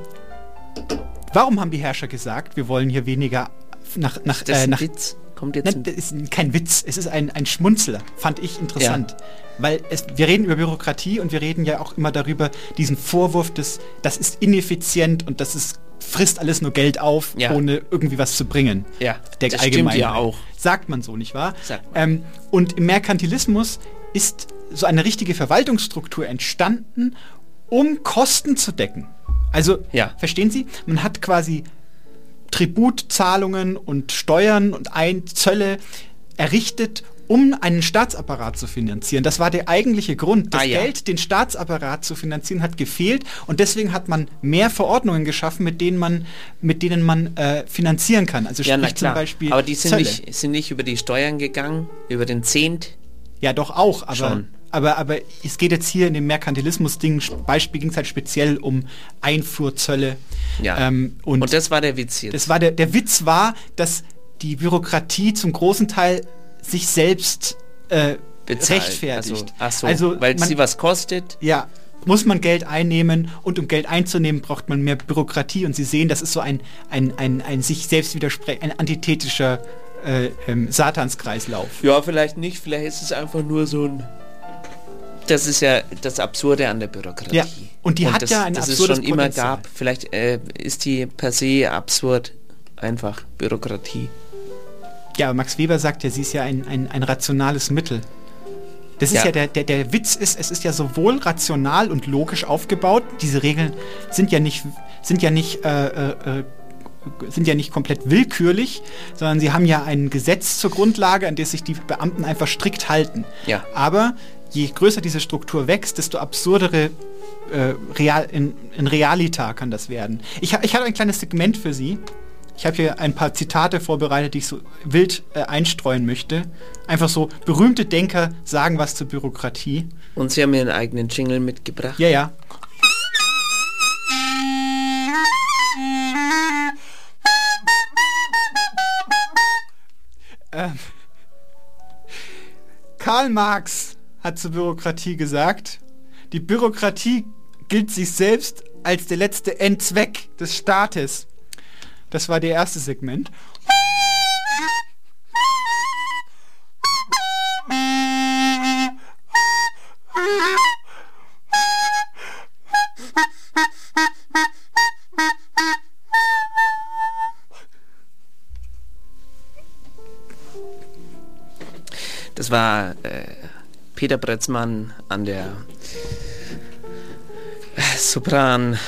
warum haben die Herrscher gesagt, wir wollen hier weniger nach, nach, Das ist äh, ein nach Witz. Kommt jetzt Nein, ein das ist kein Witz, es ist ein, ein Schmunzler, fand ich interessant. Weil es, wir reden über Bürokratie und wir reden ja auch immer darüber, diesen Vorwurf des, das ist ineffizient und das ist, frisst alles nur Geld auf, Ja. ohne irgendwie was zu bringen. Ja, Der das stimmt Allgemeinheit. ja auch. Sagt man so, nicht wahr? Ähm, und im Merkantilismus ist so eine richtige Verwaltungsstruktur entstanden, um Kosten zu decken. Also, Ja. verstehen Sie? Man hat quasi Tributzahlungen und Steuern und ein Zölle errichtet, um einen Staatsapparat zu finanzieren. Das war der eigentliche Grund. Das Ah, ja. Geld, den Staatsapparat zu finanzieren, hat gefehlt und deswegen hat man mehr Verordnungen geschaffen, mit denen man, mit denen man äh, finanzieren kann. Also Ja, sprich zum Beispiel Aber die sind Zölle. nicht, sind nicht über die Steuern gegangen, über den Zehnt. Ja, doch auch, aber, Schon. aber, aber es geht jetzt hier in dem Merkantilismus-Ding, Beispiel ging es halt speziell um Einfuhrzölle. Ja. Ähm, und, Und das war der Witz jetzt. das war der, der Witz war, dass die Bürokratie zum großen Teil sich selbst äh, Bezahlt. rechtfertigt. Also, so, also weil man, sie was kostet. ja, muss man Geld einnehmen und um Geld einzunehmen, braucht man mehr Bürokratie und Sie sehen, das ist so ein, ein, ein, ein sich selbst widersprech, ein antithetischer äh, ähm, Satanskreislauf. Ja, vielleicht nicht. Vielleicht ist es einfach nur so ein. Das ist ja das Absurde an der Bürokratie. Ja, und die hat das, ja ein das es absurdes schon immer Potenzial. gab. Vielleicht äh, ist die per se absurd. Einfach Bürokratie. Ja, aber Max Weber sagt ja, sie ist ja ein, ein, ein rationales Mittel. Das ist Ja. ja, der, der, der Witz ist, es ist ja sowohl rational und logisch aufgebaut. Diese Regeln sind ja nicht, sind ja nicht, äh, äh, äh, sind ja nicht komplett willkürlich, sondern sie haben ja ein Gesetz zur Grundlage, an das sich die Beamten einfach strikt halten. Ja. Aber je größer diese Struktur wächst, desto absurdere äh, Real, in, in Realita kann das werden. Ich, ich habe ein kleines Segment für Sie. Ich habe hier ein paar Zitate vorbereitet, die ich so wild äh, einstreuen möchte. Einfach so, berühmte Denker sagen was zur Bürokratie. Und sie haben einen eigenen Jingle mitgebracht. Ja, ja. Ähm, Karl Marx hat zur Bürokratie gesagt, die Bürokratie gilt sich selbst als der letzte Endzweck des Staates. Das war der erste Segment. Das war äh, Peter Bretzmann an der Sopran.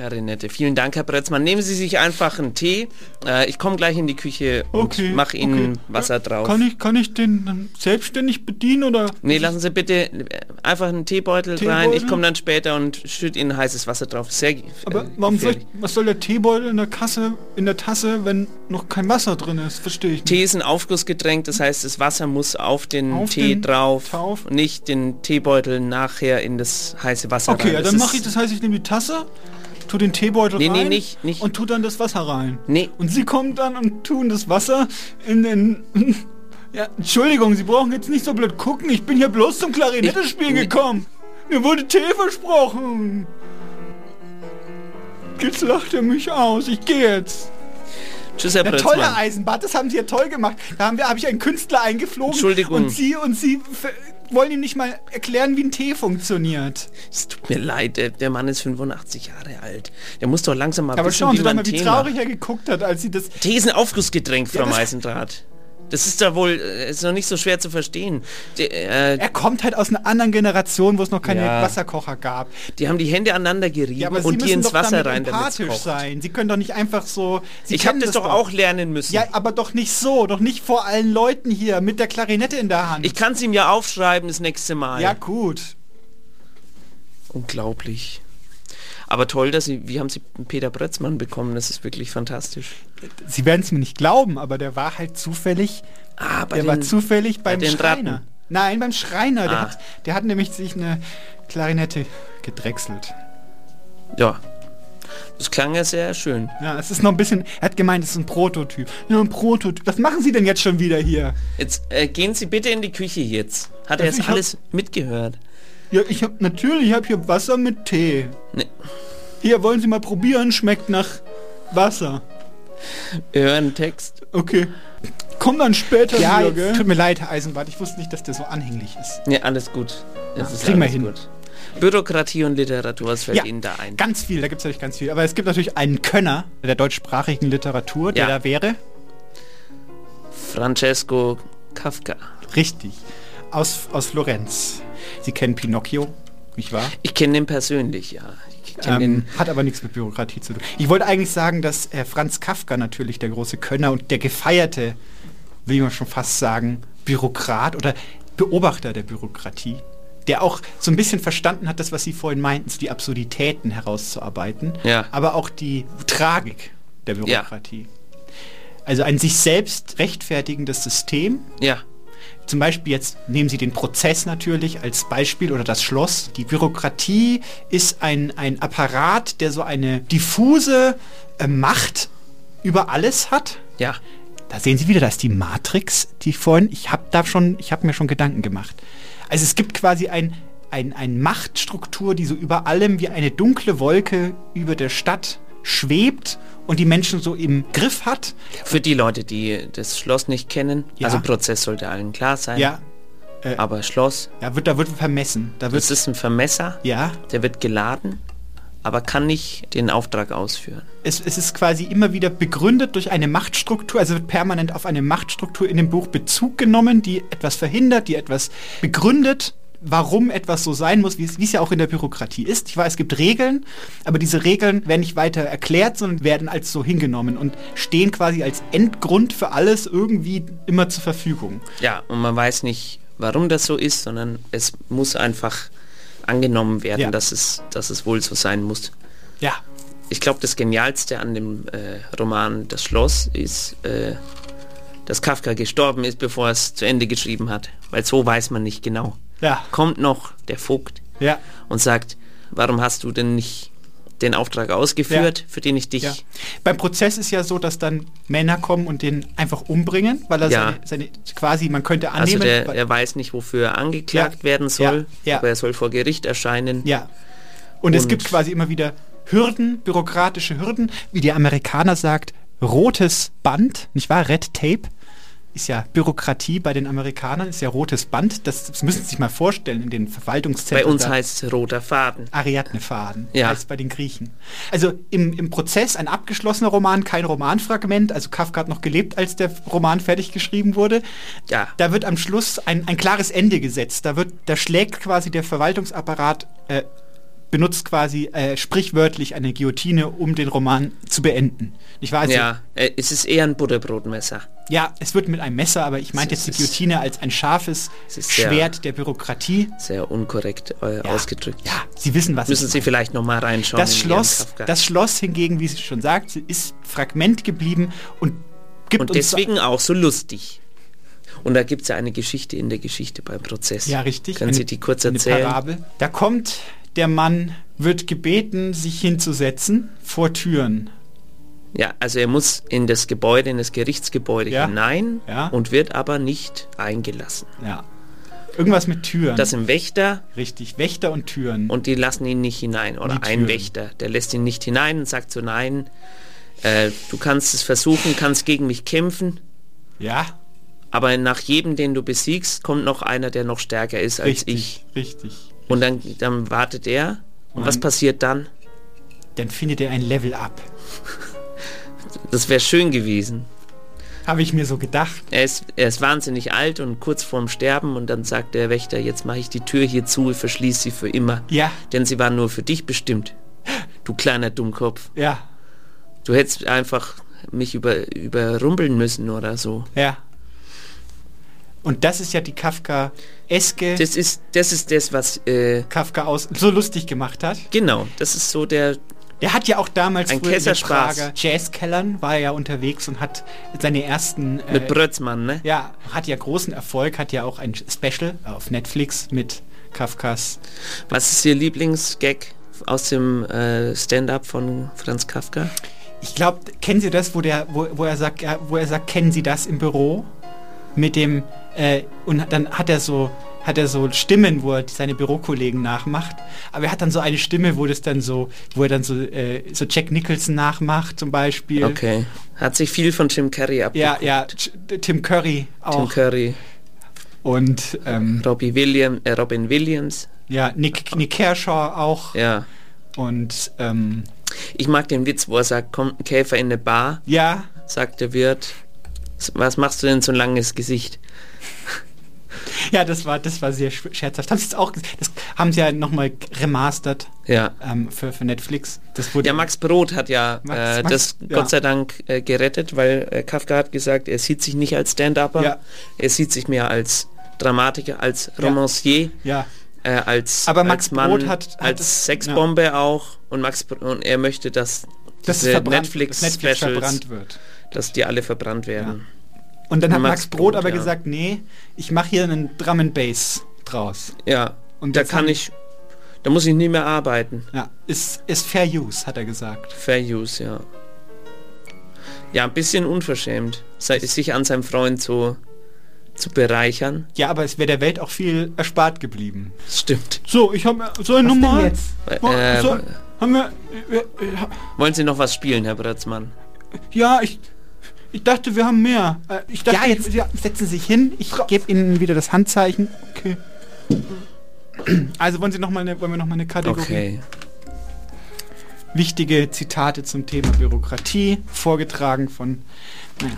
Klarinette. Vielen Dank, Herr Bretzmann. Nehmen Sie sich einfach einen Tee. Äh, ich komme gleich in die Küche und Okay, mache Ihnen okay. Wasser drauf. Kann ich, kann ich den dann selbstständig bedienen oder? Nee, lassen Sie bitte äh, einfach einen Teebeutel, rein. Teebeutel? Ich komme dann später und schütte Ihnen heißes Wasser drauf. Sehr äh, Aber warum soll, gefährlich. was soll der Teebeutel in der Kasse, in der Tasse, wenn noch kein Wasser drin ist? Verstehe ich nicht. Tee ist ein Aufgussgetränk, das heißt, das Wasser muss auf den Auf Tee den drauf und nicht den Teebeutel nachher in das heiße Wasser Okay, rein. ja, Das dann ist- mache ich das heißt, ich nehme die Tasse, tu den Teebeutel Nee, nee, rein nicht- nicht. und tu dann das Wasser rein. Nee, Und sie kommen dann und tun das Wasser in den... Ja, Entschuldigung, Sie brauchen jetzt nicht so blöd gucken. Ich bin hier bloß zum Klarinette Ich- spielen nee. gekommen. Mir wurde Tee versprochen. Jetzt lacht er mich aus. Ich gehe jetzt. tschüss, Herr Ja, toll, Herr Bretzmann. Eisenbart, das haben Sie ja toll gemacht. Da haben wir, habe ich einen Künstler eingeflogen. Entschuldigung. Und Sie und Sie wollen ihm nicht mal erklären, wie ein Tee funktioniert. Es tut mir leid, der, der Mann ist 85 Jahre alt. Der muss doch langsam mal Aber wissen, schauen wie Sie doch man mal, wie Tee traurig er geguckt hat, als sie das... Tee ist ein Aufgussgetränk, Frau Ja, Meisendraht. Das ist da wohl, äh, ist noch nicht so schwer zu verstehen. Die, äh, Er kommt halt aus einer anderen Generation, wo es noch keine Ja. Wasserkocher gab. die haben die Hände aneinander gerieben Ja, und die ins Wasser damit rein, damit empathisch kocht. sein. Sie können doch nicht einfach so... Sie Ich habe kennen das doch auch lernen müssen. Ja, aber doch nicht so, doch nicht vor allen Leuten hier mit der Klarinette in der Hand. Ich kann es ihm ja aufschreiben das nächste Mal. ja, gut. Unglaublich. Aber toll, dass Sie, wie haben Sie Peter Brötzmann bekommen? Das ist wirklich fantastisch. Sie werden es mir nicht glauben, aber der war halt zufällig, Ah, bei der war den- zufällig beim den Schreiner. Ratten. Nein, beim Schreiner. Der, Ah. hat, der hat nämlich sich eine Klarinette gedrechselt. Ja. Das klang ja sehr schön. Ja, es ist noch ein bisschen, er hat gemeint, es ist ein Prototyp. Ja, ein Prototyp. Was machen Sie denn jetzt schon wieder hier? Jetzt äh, gehen Sie bitte in die Küche jetzt. Hat er Also jetzt alles mitgehört? Ja, ich hab, natürlich, ich habe hier Wasser mit Tee. Ne. Hier, wollen Sie mal probieren? Schmeckt nach Wasser. Wir hören Text. Okay. Komm dann später Ja, wieder, gell? Tut mir leid, Herr Eisenbart. Ich wusste nicht, dass der so anhänglich ist. Ja, alles gut. Das Ja, ist kriegen wir alles hin. gut. Bürokratie und Literatur, was fällt Ja, Ihnen da ein? Ganz viel, da gibt es natürlich ganz viel. Aber es gibt natürlich einen Könner der deutschsprachigen Literatur, der Ja. da wäre. Francesco Kafka. Richtig. Aus, aus Florenz. Sie kennen Pinocchio, nicht wahr? Ich kenne den persönlich, ja. Ähm, hat aber nichts mit Bürokratie zu tun. Ich wollte eigentlich sagen, dass äh, Franz Kafka natürlich der große Könner und der gefeierte, will man schon fast sagen, Bürokrat oder Beobachter der Bürokratie, der auch so ein bisschen verstanden hat, das, was Sie vorhin meinten, so die Absurditäten herauszuarbeiten, Ja. aber auch die Tragik der Bürokratie. Also ein sich selbst rechtfertigendes System, ja, zum Beispiel jetzt nehmen Sie den Prozess natürlich als Beispiel oder das Schloss. Die Bürokratie ist ein, ein Apparat, der so eine diffuse äh, Macht über alles hat. ja. Da sehen Sie wieder, da ist die Matrix, die vorhin, ich habe da schon, ich habe mir schon Gedanken gemacht. Also es gibt quasi ein, ein, ein Machtstruktur, die so über allem wie eine dunkle Wolke über der Stadt schwebt und die Menschen so im Griff hat. Für die Leute, die das Schloss nicht kennen, Ja. also Prozess sollte allen klar sein. Ja, äh, Aber Schloss, ja wird, da wird vermessen. Da wird, das ist ein Vermesser, ja, der wird geladen, aber kann nicht den Auftrag ausführen. es, es ist quasi immer wieder begründet durch eine Machtstruktur, also wird permanent auf eine Machtstruktur in dem Buch Bezug genommen, die etwas verhindert, die etwas begründet, warum etwas so sein muss, wie es, ja auch in der Bürokratie ist. Ich weiß, es gibt Regeln, aber diese Regeln werden nicht weiter erklärt, sondern werden als so hingenommen und stehen quasi als Endgrund für alles irgendwie immer zur Verfügung. Ja, und man weiß nicht, warum das so ist, sondern es muss einfach angenommen werden, Ja. dass, es, dass es wohl so sein muss. Ja, Ich glaube, das Genialste an dem äh, Roman Das Schloss ist, äh, dass Kafka gestorben ist, bevor er es zu Ende geschrieben hat. Weil so weiß man nicht genau. Ja, Kommt noch der Vogt ja. und sagt, warum hast du denn nicht den Auftrag ausgeführt, Ja. für den ich dich... Ja. Beim Prozess ist ja so, dass dann Männer kommen und den einfach umbringen, weil er Ja. seine, seine quasi, man könnte Also annehmen. der, weil- er weiß nicht, wofür er angeklagt werden soll, aber er soll vor Gericht erscheinen. Ja. Und, es Und- gibt quasi immer wieder Hürden, bürokratische Hürden, wie der Amerikaner sagt, rotes Band, nicht wahr? Red Tape ist ja Bürokratie bei den Amerikanern, ist ja rotes Band. Das, das müssen Sie sich mal vorstellen in den Bei Verwaltungszentren. uns da- heißt es roter Faden. Ariadne-Faden, Ja. heißt bei den Griechen. Also im, im Prozess ein abgeschlossener Roman, kein Romanfragment. Also Kafka hat noch gelebt, als der Roman fertig geschrieben wurde. Ja. Da wird am Schluss ein, ein klares Ende gesetzt. Da wird, da schlägt quasi der Verwaltungsapparat, äh, benutzt quasi äh, sprichwörtlich eine Guillotine, um den Roman zu beenden. Ich weiß, ja, äh, es ist eher ein Butterbrotmesser. ja, es wird mit einem Messer, aber ich meinte jetzt die Guillotine als ein scharfes Es ist sehr- Schwert der Bürokratie. Sehr unkorrekt äh, Ja. ausgedrückt. Ja, Sie wissen, was Müssen Sie meine. vielleicht noch mal reinschauen. Das Schloss, das Schloss hingegen, wie sie schon sagt, ist Fragment geblieben und gibt Und uns deswegen auch so lustig. Und da gibt es ja eine Geschichte in der Geschichte beim Prozess. ja richtig Können eine- Sie die kurz erzählen? Parabel. Da kommt der Mann, wird gebeten, sich hinzusetzen vor Türen. Ja, also er muss in das Gebäude, in das Gerichtsgebäude Ja. hinein Ja. und wird aber nicht eingelassen. Ja. Irgendwas mit Türen. Das sind Wächter richtig. Wächter und Türen. und die lassen ihn nicht hinein. Oder ein. Wächter, der lässt ihn nicht hinein und sagt so, nein, äh, du kannst es versuchen, kannst gegen mich kämpfen, ja. Aber nach jedem, den du besiegst, kommt noch einer, der noch stärker ist als Richtig, ich. richtig. Und dann, dann wartet er. Und Und was passiert dann? Dann findet er ein Level up. Das wäre schön gewesen. Habe ich mir so gedacht. Er ist, er ist wahnsinnig alt und kurz vorm Sterben und dann sagt der Wächter, jetzt mache ich die Tür hier zu, verschließe sie für immer. Ja, Denn sie war nur für dich bestimmt. Du kleiner Dummkopf. ja, Du hättest einfach mich über, überrumpeln müssen oder so. ja. Und das ist ja die Kafka-eske Das ist das, ist das was... Äh, Kafka aus so lustig gemacht hat. genau, das ist so der... Der hat ja auch damals Ein früher in den. Prager Jazzkellern war er ja unterwegs und hat seine ersten äh, Mit Brötzmann, ne? ja, hat ja großen Erfolg, hat ja auch ein Special auf Netflix mit Kafkas. Was ist Ihr Lieblingsgag aus dem äh, Stand-up von Franz Kafka? Ich glaube, kennen Sie das, wo der wo, wo er sagt, wo er sagt, kennen Sie das im Büro mit dem äh, und dann hat er so hat er so Stimmen, wo er seine Bürokollegen nachmacht. Aber er hat dann so eine Stimme, wo das dann so, wo er dann so, äh, so Jack Nicholson nachmacht zum Beispiel. Okay. Hat sich viel von Jim Carrey Ja, abgeguckt. ja, Ch- Tim Curry auch. Tim Curry, Und ähm, Robbie William, äh, Robin Williams. ja, Nick, Nick Kershaw auch. Ja. Und ähm, Ich mag den Witz, wo er sagt, kommt ein Käfer in eine Bar, ja, sagt der Wirt, was machst du denn so ein langes Gesicht? ja, das war, das war sehr sch- scherzhaft. Haben Sie es auch, das haben Sie ja nochmal remastert Ja. ähm, für, für Netflix. Das wurde Der Max Brot hat ja Max- äh, Max- das ja. Gott sei Dank äh, gerettet, weil äh, Kafka hat gesagt, er sieht sich nicht als Stand-Upper, Ja. er sieht sich mehr als Dramatiker, als Ja. Romancier, ja, äh, als, Aber Max als Mann, Brot hat- hat als es- Sexbombe auch und Max und er möchte, dass verbrannt, Netflix, Netflix verbrannt wird. dass die alle verbrannt werden. Und dann hat Max Max Brot Brot, aber ja. gesagt, nee, ich mache hier einen Drum and Bass draus. Ja, Und da jetzt kann ich, da muss ich nie mehr arbeiten. Ja, ist, ist Fair Use, hat er gesagt. Fair Use, ja. Ja, ein bisschen unverschämt, sich an seinem Freund so zu bereichern. Ja, aber es wäre der Welt auch viel erspart geblieben. Stimmt. So, ich habe so eine Nummer. Äh, so, haben wir, äh, äh, wollen Sie noch was spielen, Herr Brötzmann? ja, ich, ich dachte, wir haben mehr. Äh, ich dachte, Ja, jetzt- ja, setzen Sie sich hin. Ich gebe Ihnen wieder das Handzeichen. Okay. Also wollen Sie noch mal eine, wollen wir noch mal eine Kategorie? Okay. Wichtige Zitate zum Thema Bürokratie, vorgetragen von. Naja.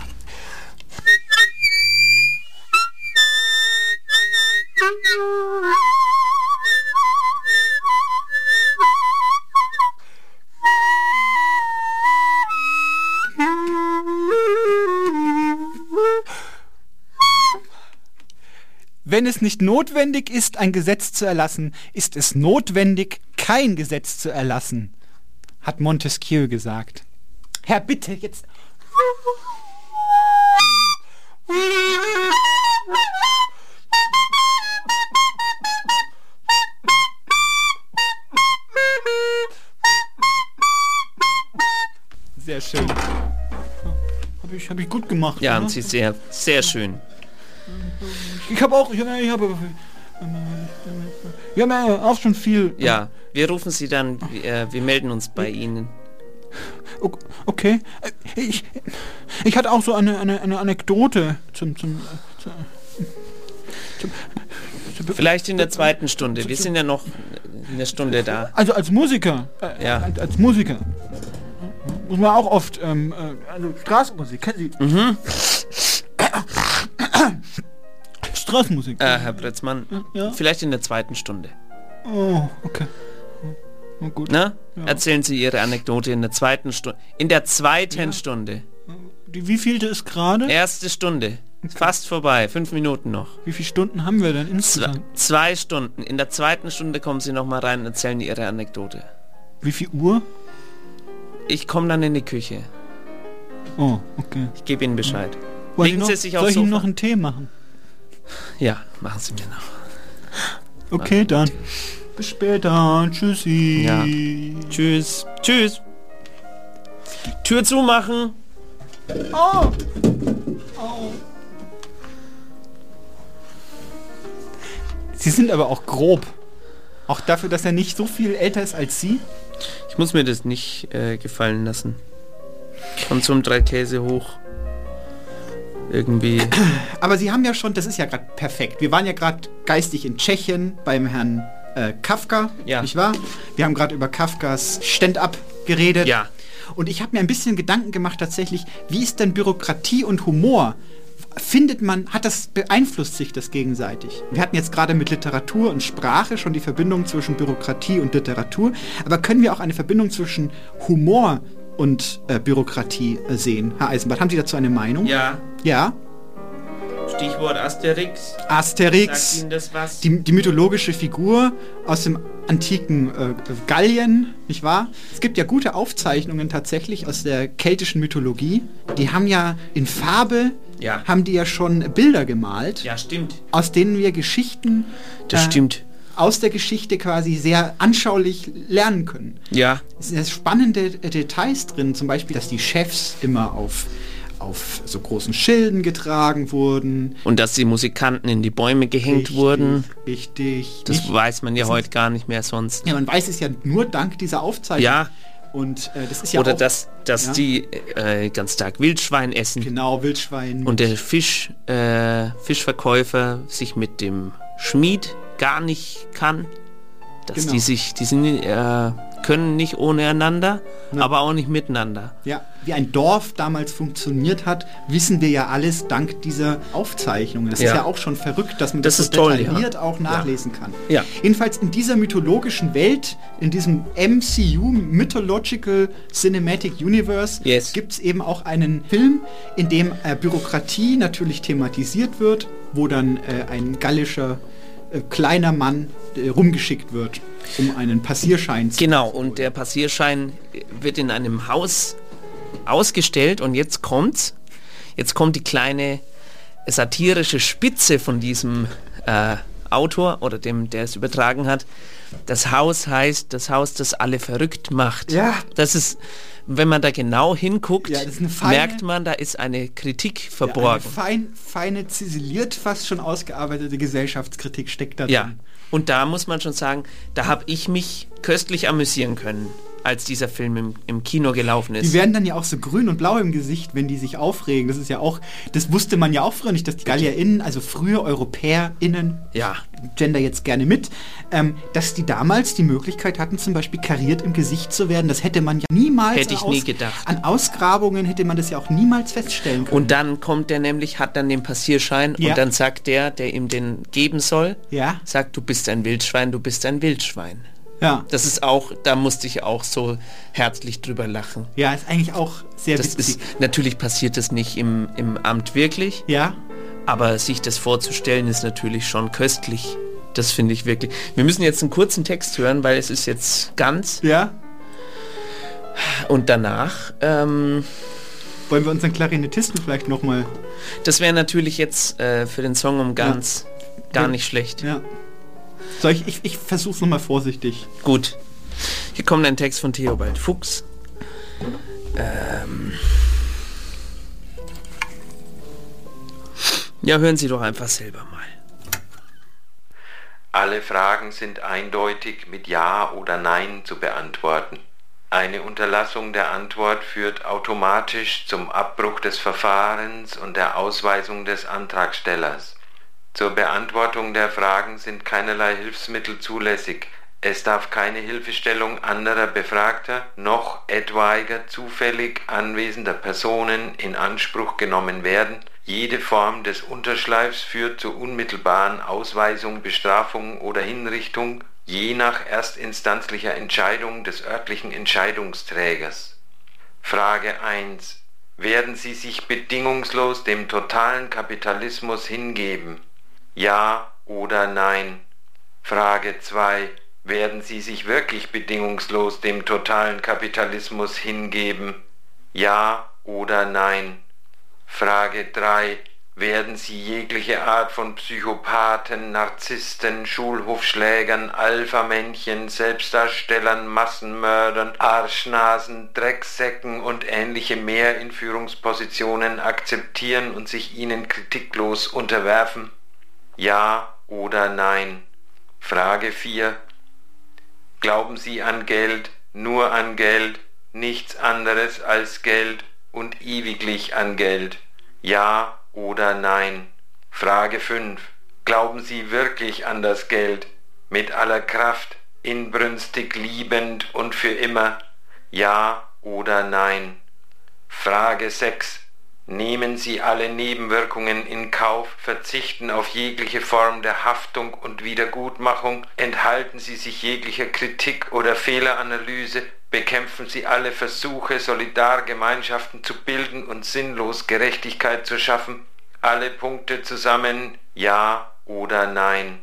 Wenn es nicht notwendig ist, ein Gesetz zu erlassen, ist es notwendig, kein Gesetz zu erlassen, hat Montesquieu gesagt. Herr, bitte, jetzt. Sehr schön. Habe ich, hab ich gut gemacht. Ja, oder? und Sie sehr, sehr schön. Ich habe auch, ich habe, ich habe, wir haben auch schon viel. Ja, wir rufen Sie dann, äh, wir melden uns bei Ihnen. Okay. Äh, Ich, ich hatte auch so eine, eine, eine Anekdote zum, zum, äh, zu- zum, zum Vielleicht in der zweiten Stunde. Wir sind ja noch eine Stunde da. Also als Musiker. Äh, Ja. als, als Musiker. Muss man auch oft, ähm, äh, also Straßenmusik, kennen Sie? Mhm. Straßenmusik. Äh, Herr Brötzmann, Ja. vielleicht in der zweiten Stunde. Oh, okay. Oh, gut. Na? Ja. Erzählen Sie Ihre Anekdote in der zweiten Stunde. In der zweiten Stunde. Die, wie vielte ist gerade? Erste Stunde. Fast vorbei. Fünf Minuten noch. Wie viele Stunden haben wir denn Zwei, insgesamt? zwei Stunden. In der zweiten Stunde kommen Sie noch mal rein und erzählen Ihre Anekdote. Wie viel Uhr? Ich komme dann in die Küche. Oh, okay. Ich gebe Ihnen Bescheid. Wollen Legen noch, Sie sich soll aufs ich Ihnen noch einen Tee machen? Ja, machen Sie mir noch. Okay, dann. Bis später. Tschüssi. Ja. Tschüss. Tschüss. Tür zumachen. Oh. Oh. Sie sind aber auch grob. Auch dafür, dass er nicht so viel älter ist als Sie. Ich muss mir das nicht äh, gefallen lassen. Von zum drei Käse hoch. Irgendwie. Aber Sie haben ja schon, das ist ja gerade perfekt. Wir waren ja gerade geistig in Tschechien beim Herrn äh, Kafka, Ja. nicht wahr? Wir haben gerade über Kafkas Stand-up geredet. Ja. Und ich habe mir ein bisschen Gedanken gemacht tatsächlich, wie ist denn Bürokratie und Humor? Findet man, hat das, beeinflusst sich das gegenseitig? Wir hatten jetzt gerade mit Literatur und Sprache schon die Verbindung zwischen Bürokratie und Literatur, aber können wir auch eine Verbindung zwischen Humor und äh, Bürokratie äh, sehen, Herr Eisenbart? Haben Sie dazu eine Meinung? Ja, Ja? Stichwort Asterix. Asterix, Sagt Ihnen das was? die, die mythologische Figur aus dem antiken äh, Gallien, nicht wahr? Es gibt ja gute Aufzeichnungen tatsächlich aus der keltischen Mythologie. Die haben ja in Farbe, Ja. haben die ja schon Bilder gemalt, Ja, stimmt. aus denen wir Geschichten Das äh, stimmt. Aus der Geschichte quasi sehr anschaulich lernen können. Ja, Es sind spannende Details drin, zum Beispiel, dass die Chefs immer auf, auf so großen Schilden getragen wurden. und dass die Musikanten in die Bäume gehängt Richtig, wurden, Richtig. das Nicht- weiß man ja heute gar nicht mehr sonst. Ja, man weiß es ja nur dank dieser Aufzeichnung. Ja, Und äh, das ist ja oder auch, dass, dass ja. die äh, ganz Tag Wildschwein essen genau Wildschwein. und der Fisch, äh, Fischverkäufer sich mit dem Schmied gar nicht kann. Dass Genau. die sich, die sind, äh, können nicht ohne einander, Ja. aber auch nicht miteinander. ja, wie ein Dorf damals funktioniert hat, wissen wir ja alles dank dieser Aufzeichnungen. Das Ja. ist ja auch schon verrückt, dass man Das das, ist so toll, detailliert ja. auch nachlesen kann. Ja. Jedenfalls in dieser mythologischen Welt, in diesem MCU, Mythological Cinematic Universe, Yes. gibt es eben auch einen Film, in dem äh, Bürokratie natürlich thematisiert wird, wo dann äh, ein gallischer äh, kleiner Mann äh, rumgeschickt wird, um einen Passierschein zu Genau, und der Passierschein wird in einem Haus ausgestellt und jetzt kommt's. Jetzt kommt die kleine satirische Spitze von diesem äh, Autor oder dem, der es übertragen hat. Das Haus heißt das Haus, das alle verrückt macht. Ja. Das ist, wenn man da genau hinguckt, Ja, feine- merkt man, da ist eine Kritik Ja, eine verborgen. fein, feine, ziseliert, fast schon ausgearbeitete Gesellschaftskritik steckt da Ja, drin. und da muss man schon sagen, da habe ich mich köstlich amüsieren können, als dieser Film im, im Kino gelaufen Die ist. werden dann ja auch so grün und blau im Gesicht, wenn die sich aufregen. Das ist ja auch, das wusste man ja auch früher nicht, dass die GallierInnen, also früher EuropäerInnen, Ja, Gender jetzt gerne mit, ähm, dass die damals die Möglichkeit hatten, zum Beispiel kariert im Gesicht zu werden. Das hätte man ja niemals Hätte ich an nie gedacht. An Ausgrabungen hätte man das ja auch niemals feststellen können. Und dann kommt der nämlich, hat dann den Passierschein Ja. und dann sagt der, der ihm den geben soll, ja, sagt, du bist ein Wildschwein, du bist ein Wildschwein. Ja. Das ist auch, da musste ich auch so herzlich drüber lachen. Ja, ist eigentlich auch sehr Das witzig. ist, natürlich passiert das nicht im, im Amt wirklich, ja, aber sich das vorzustellen ist natürlich schon köstlich. Das finde ich wirklich. Wir müssen jetzt einen kurzen Text hören, weil es ist jetzt ganz ja. und danach, ähm, Wollen wir unseren Klarinettisten vielleicht nochmal... das wäre natürlich jetzt äh, für den Song um ganz gar Ja. nicht schlecht. Ja. Soll ich, ich, ich versuch's nochmal vorsichtig. Gut. Hier kommt ein Text von Theobald Fuchs. Ähm ja, hören Sie doch einfach selber mal. Alle Fragen sind eindeutig mit Ja oder Nein zu beantworten. Eine Unterlassung der Antwort führt automatisch zum Abbruch des Verfahrens und der Ausweisung des Antragstellers. Zur Beantwortung der Fragen sind keinerlei Hilfsmittel zulässig. Es darf keine Hilfestellung anderer Befragter noch etwaiger zufällig anwesender Personen in Anspruch genommen werden. Jede Form des Unterschleifs führt zur unmittelbaren Ausweisung, Bestrafung oder Hinrichtung, je nach erstinstanzlicher Entscheidung des örtlichen Entscheidungsträgers. Frage 1. Werden Sie sich bedingungslos dem totalen Kapitalismus hingeben? Ja oder nein? Frage 2. Werden Sie sich wirklich bedingungslos dem totalen Kapitalismus hingeben? Ja oder nein? Frage 3. Werden Sie jegliche Art von Psychopathen, Narzissten, Schulhofschlägern, Alpha-Männchen, Selbstdarstellern, Massenmördern, Arschnasen, Drecksäcken und ähnliche mehr in Führungspositionen akzeptieren und sich ihnen kritiklos unterwerfen? Ja oder nein? Frage 4. Glauben Sie an Geld, nur an Geld, nichts anderes als Geld und ewiglich an Geld? Ja oder nein? Frage 5. Glauben Sie wirklich an das Geld? Mit aller Kraft, inbrünstig liebend und für immer? Ja oder nein? Frage 6. Nehmen Sie alle Nebenwirkungen in Kauf, verzichten auf jegliche Form der Haftung und Wiedergutmachung, enthalten Sie sich jeglicher Kritik oder Fehleranalyse, bekämpfen Sie alle Versuche, Solidargemeinschaften zu bilden und sinnlos Gerechtigkeit zu schaffen, alle Punkte zusammen, ja oder nein.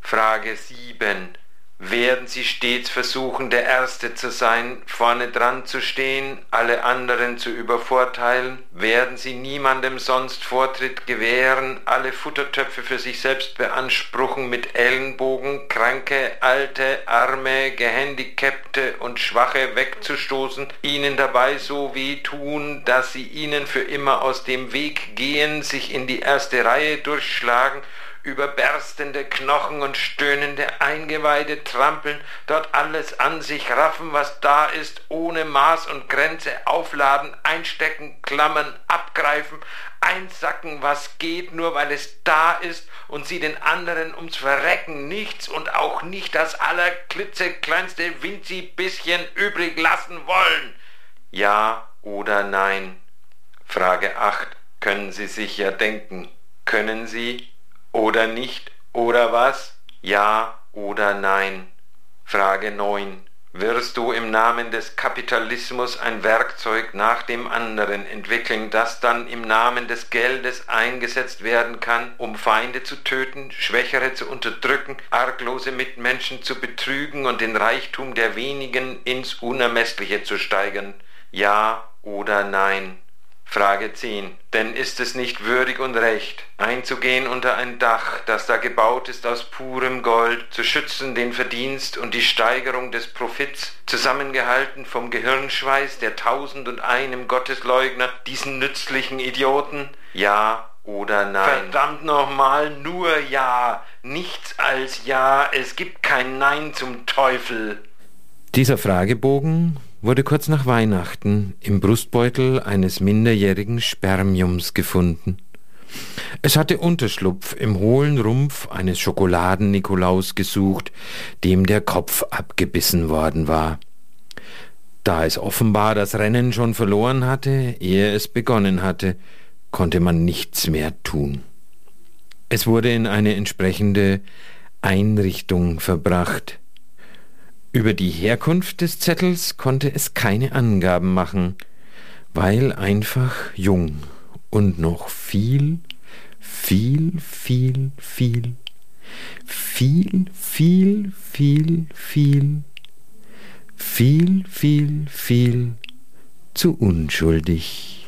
Frage 7. Werden Sie stets versuchen, der Erste zu sein, vorne dran zu stehen, alle anderen zu übervorteilen? Werden Sie niemandem sonst Vortritt gewähren, alle Futtertöpfe für sich selbst beanspruchen, mit Ellenbogen Kranke, Alte, Arme, Gehandicapte und Schwache wegzustoßen, ihnen dabei so weh tun, dass sie ihnen für immer aus dem Weg gehen, sich in die erste Reihe durchschlagen über berstende Knochen und stöhnende Eingeweide trampeln, dort alles an sich raffen, was da ist, ohne Maß und Grenze aufladen, einstecken, klammern, abgreifen, einsacken, was geht, nur weil es da ist und sie den anderen ums Verrecken nichts und auch nicht das allerklitzekleinste Winzi-bisschen übrig lassen wollen. Ja oder nein? Frage 8. Können Sie sich ja denken. Können Sie? Oder nicht oder was? Ja oder nein? Frage 9. Wirst du im Namen des Kapitalismus ein Werkzeug nach dem anderen entwickeln, das dann im Namen des Geldes eingesetzt werden kann, um Feinde zu töten, Schwächere zu unterdrücken, arglose Mitmenschen zu betrügen und den Reichtum der wenigen ins Unermessliche zu steigern? Ja oder nein? Frage 10. Denn ist es nicht würdig und recht, einzugehen unter ein Dach, das da gebaut ist aus purem Gold, zu schützen den Verdienst und die Steigerung des Profits, zusammengehalten vom Gehirnschweiß der tausend und einem Gottesleugner, diesen nützlichen Idioten? Ja oder nein? Verdammt nochmal, nur ja, nichts als ja, es gibt kein Nein zum Teufel. Dieser Fragebogen wurde kurz nach Weihnachten im Brustbeutel eines minderjährigen Spermiums gefunden. Es hatte Unterschlupf im hohlen Rumpf eines Schokoladen-Nikolaus gesucht, dem der Kopf abgebissen worden war. Da es offenbar das Rennen schon verloren hatte, ehe es begonnen hatte, konnte man nichts mehr tun. Es wurde in eine entsprechende Einrichtung verbracht. Über die Herkunft des Zettels konnte es keine Angaben machen, weil einfach jung und noch viel, viel, viel, viel, viel, viel, viel, viel, viel, viel, viel zu unschuldig.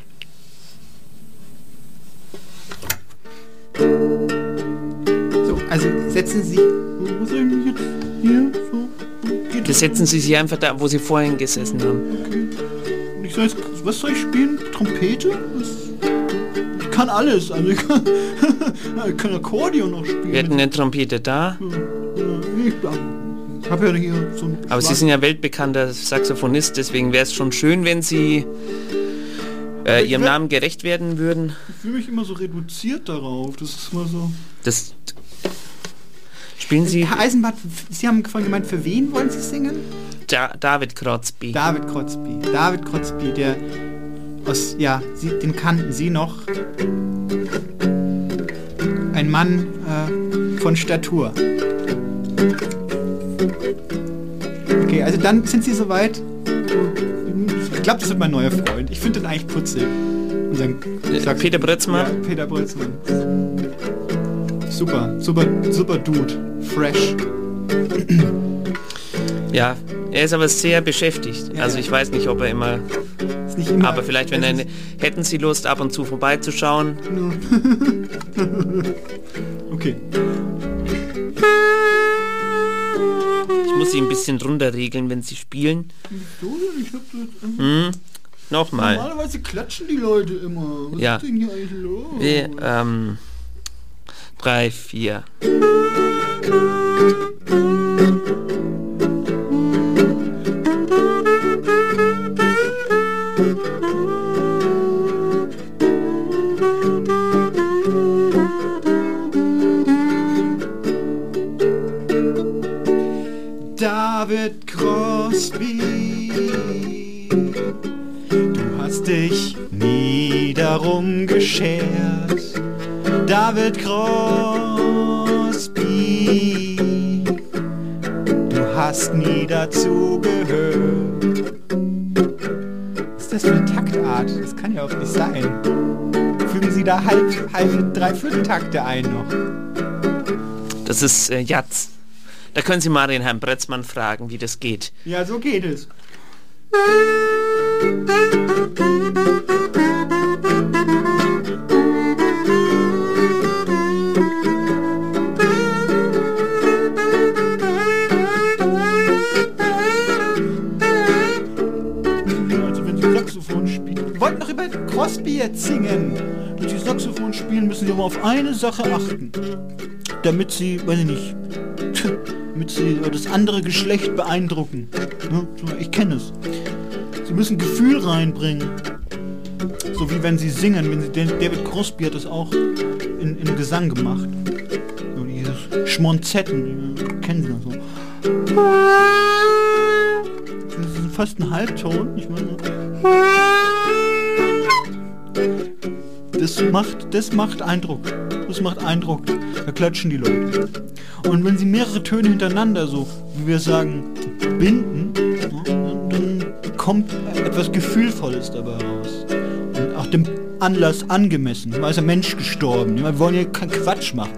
So, also setzen Sie. Wo soll ich mich jetzt hier setzen Sie sich einfach da, wo Sie vorhin gesessen haben. Okay. Ich soll jetzt, was soll ich spielen? Trompete? Ich kann alles. Also ich kann, ich kann Akkordeon noch spielen. Wir hätten eine Trompete da. Ich habe ja hier so ein Aber Sie sind ja weltbekannter Saxophonist, deswegen wäre es schon schön, wenn Sie äh, Ihrem Namen gerecht werden würden. Ich fühle mich immer so reduziert darauf. Das ist immer so. Das spielen Sie Herr Eisenbart, Sie haben vorhin gemeint, für wen wollen Sie singen? da David Krotzby. David Krotzby. David Krotzby, der aus, ja, Sie, den kannten Sie noch. Ein Mann äh, von Statur. Okay, also dann sind Sie soweit. Ich glaube, das wird mein neuer Freund. Ich finde den eigentlich putzig. Unseren, ich sag's- Peter Brötzmann? Ja, Peter Brötzmann. Super, super, super Dude. Fresh. Ja, er ist aber sehr beschäftigt. Ja, also ja. ich weiß nicht, ob er immer... Nicht immer Aber vielleicht, wenn er... Hätten Sie Lust, ab und zu vorbeizuschauen? Okay. Ich muss Sie ein bisschen drunter regeln, wenn Sie spielen. So, ich hab das Hm? Nochmal. Normalerweise klatschen die Leute immer. Was Ja. ist denn hier eigentlich los? Wir, ähm, drei, vier. David Crosby, du hast dich nie darum geschert David Crosby, du hast nie dazu gehört. Was ist das für eine Taktart? Das kann ja auch nicht sein. Fügen Sie da halb, halb Dreivierteltakte ein noch. Das ist äh, Jatz. Da können Sie mal den Herrn Bretzmann fragen, wie das geht. Ja, so geht es. Also Jetzt singen. Wenn Sie Saxophon spielen, müssen Sie aber auf eine Sache achten. Damit Sie, weiß ich nicht, damit Sie das andere Geschlecht beeindrucken. Ne? Ich kenne es. Sie müssen Gefühl reinbringen. So wie wenn Sie singen. Wenn Sie, David Crosby hat das auch in, in Gesang gemacht. So dieses Schmonzetten, kennen Sie das so. Das ist fast ein Halbton, ich meine. Das macht, das macht Eindruck. Das macht Eindruck. Da klatschen die Leute. Und wenn sie mehrere Töne hintereinander so, wie wir sagen, binden, dann, kommt etwas Gefühlvolles dabei raus. Und auch dem Anlass angemessen. Da ist ein Mensch gestorben. Wir wollen ja keinen Quatsch machen.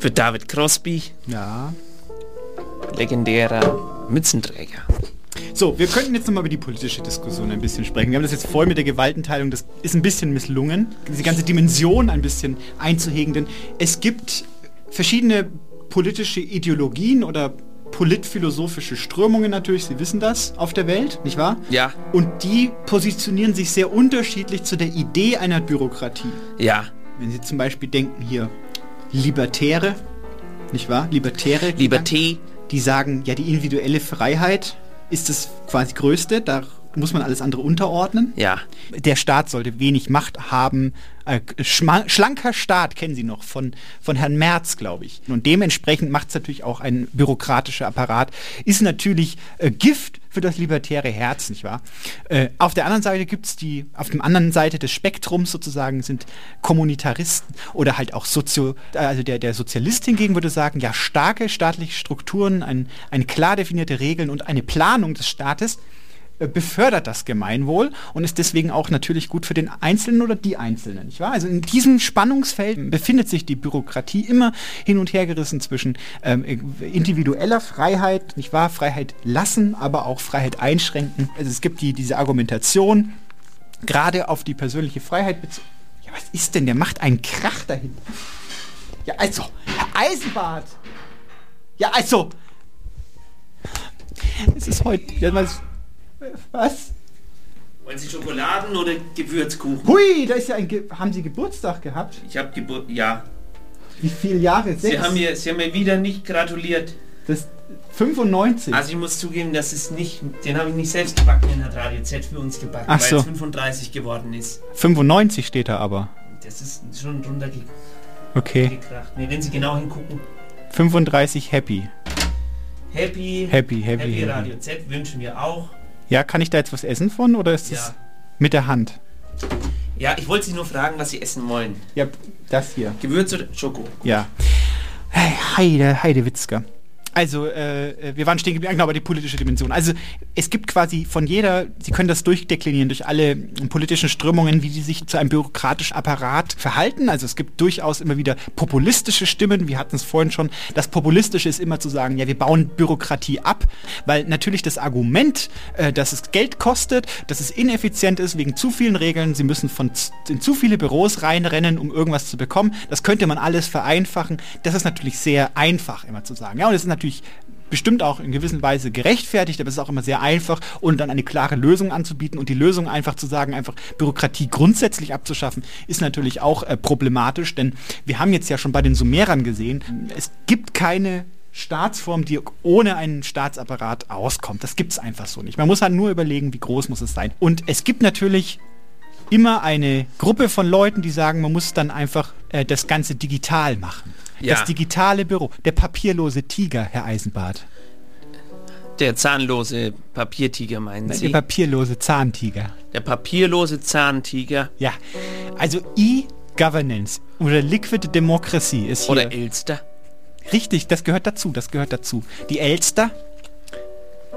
Für David Crosby, ja. legendärer Mützenträger. So, wir könnten jetzt nochmal über die politische Diskussion ein bisschen sprechen. Wir haben das jetzt voll mit der Gewaltenteilung, das ist ein bisschen misslungen, diese ganze Dimension ein bisschen einzuhegen, denn es gibt verschiedene politische Ideologien oder politphilosophische Strömungen natürlich, Sie wissen das, auf der Welt, nicht wahr? Ja, Und die positionieren sich sehr unterschiedlich zu der Idee einer Bürokratie. ja. Wenn Sie zum Beispiel denken hier Libertäre, nicht wahr? Libertäre. Liberté, die sagen, ja, die individuelle Freiheit ist das quasi Größte, da muss man alles andere unterordnen. ja. Der Staat sollte wenig Macht haben. Äh, schlanker Staat kennen Sie noch von, von Herrn Merz, glaube ich. Und dementsprechend macht es natürlich auch ein bürokratischer Apparat. Ist natürlich äh, Gift für das libertäre Herz, nicht wahr? Äh, auf der anderen Seite gibt es die, auf der anderen Seite des Spektrums sozusagen sind Kommunitaristen oder halt auch Sozio, also der, der Sozialist hingegen würde sagen, ja, starke staatliche Strukturen, ein, ein klar definierte Regeln und eine Planung des Staates befördert das Gemeinwohl und ist deswegen auch natürlich gut für den Einzelnen oder die Einzelnen, nicht wahr? Also in diesem Spannungsfeld befindet sich die Bürokratie immer hin und her gerissen zwischen ähm, individueller Freiheit, nicht wahr? Freiheit lassen, aber auch Freiheit einschränken. Also es gibt die, diese Argumentation, gerade auf die persönliche Freiheit bezogen. Ja, was ist denn? Der macht einen Krach dahin. Ja, also, Herr Eisenbart. Ja, also, Es ist heute. Ja, was? Wollen Sie Schokoladen oder Gewürzkuchen? Hui, da ist ja ein. Ge haben Sie Geburtstag gehabt? Ich habe Geburt. Ja. Wie viele Jahre? Sie haben, mir, Sie haben mir wieder nicht gratuliert. Das 95. Also ich muss zugeben, das ist nicht, den habe ich nicht selbst gebacken, den hat Radio Z für uns gebacken, Ach weil so. es 35 geworden ist. 95 steht da aber. Das ist schon drunter ge Okay. Nee, wenn Sie genau hingucken. 35 happy. Happy, Happy, happy, Happy happy. Radio Z wünschen wir auch. Ja, kann ich da jetzt was essen von oder ist das Ja. mit der Hand? Ja, ich wollte Sie nur fragen, was Sie essen wollen. Ja, das hier. Gewürz oder Schoko? Ja. Hey, Heide, Heidewitzka. Also, äh, wir waren stehen geblieben, genau, aber die politische Dimension. Also, es gibt quasi von jeder, Sie können das durchdeklinieren durch alle politischen Strömungen, wie die sich zu einem bürokratischen Apparat verhalten. Also, es gibt durchaus immer wieder populistische Stimmen. Wir hatten es vorhin schon. Das Populistische ist immer zu sagen, ja, wir bauen Bürokratie ab, weil natürlich das Argument, äh, dass es Geld kostet, dass es ineffizient ist wegen zu vielen Regeln, Sie müssen von in zu viele Büros reinrennen, um irgendwas zu bekommen. Das könnte man alles vereinfachen. Das ist natürlich sehr einfach immer zu sagen. Ja, und es ist natürlich bestimmt auch in gewisser Weise gerechtfertigt, aber es ist auch immer sehr einfach und dann eine klare Lösung anzubieten und die Lösung einfach zu sagen, einfach Bürokratie grundsätzlich abzuschaffen, ist natürlich auch äh, problematisch, denn wir haben jetzt ja schon bei den Sumerern gesehen, es gibt keine Staatsform, die ohne einen Staatsapparat auskommt. Das gibt es einfach so nicht. Man muss halt nur überlegen, wie groß muss es sein. Und es gibt natürlich immer eine Gruppe von Leuten, die sagen, man muss dann einfach äh, das Ganze digital machen. Ja. Das digitale Büro, der papierlose Tiger, Herr Eisenbart. Der zahnlose Papiertiger meinen Nein, Sie? Der papierlose Zahntiger. Der papierlose Zahntiger Ja, also E-Governance oder Liquid Democracy ist hier. oder Elster. Richtig, das gehört dazu, das gehört dazu. Die Elster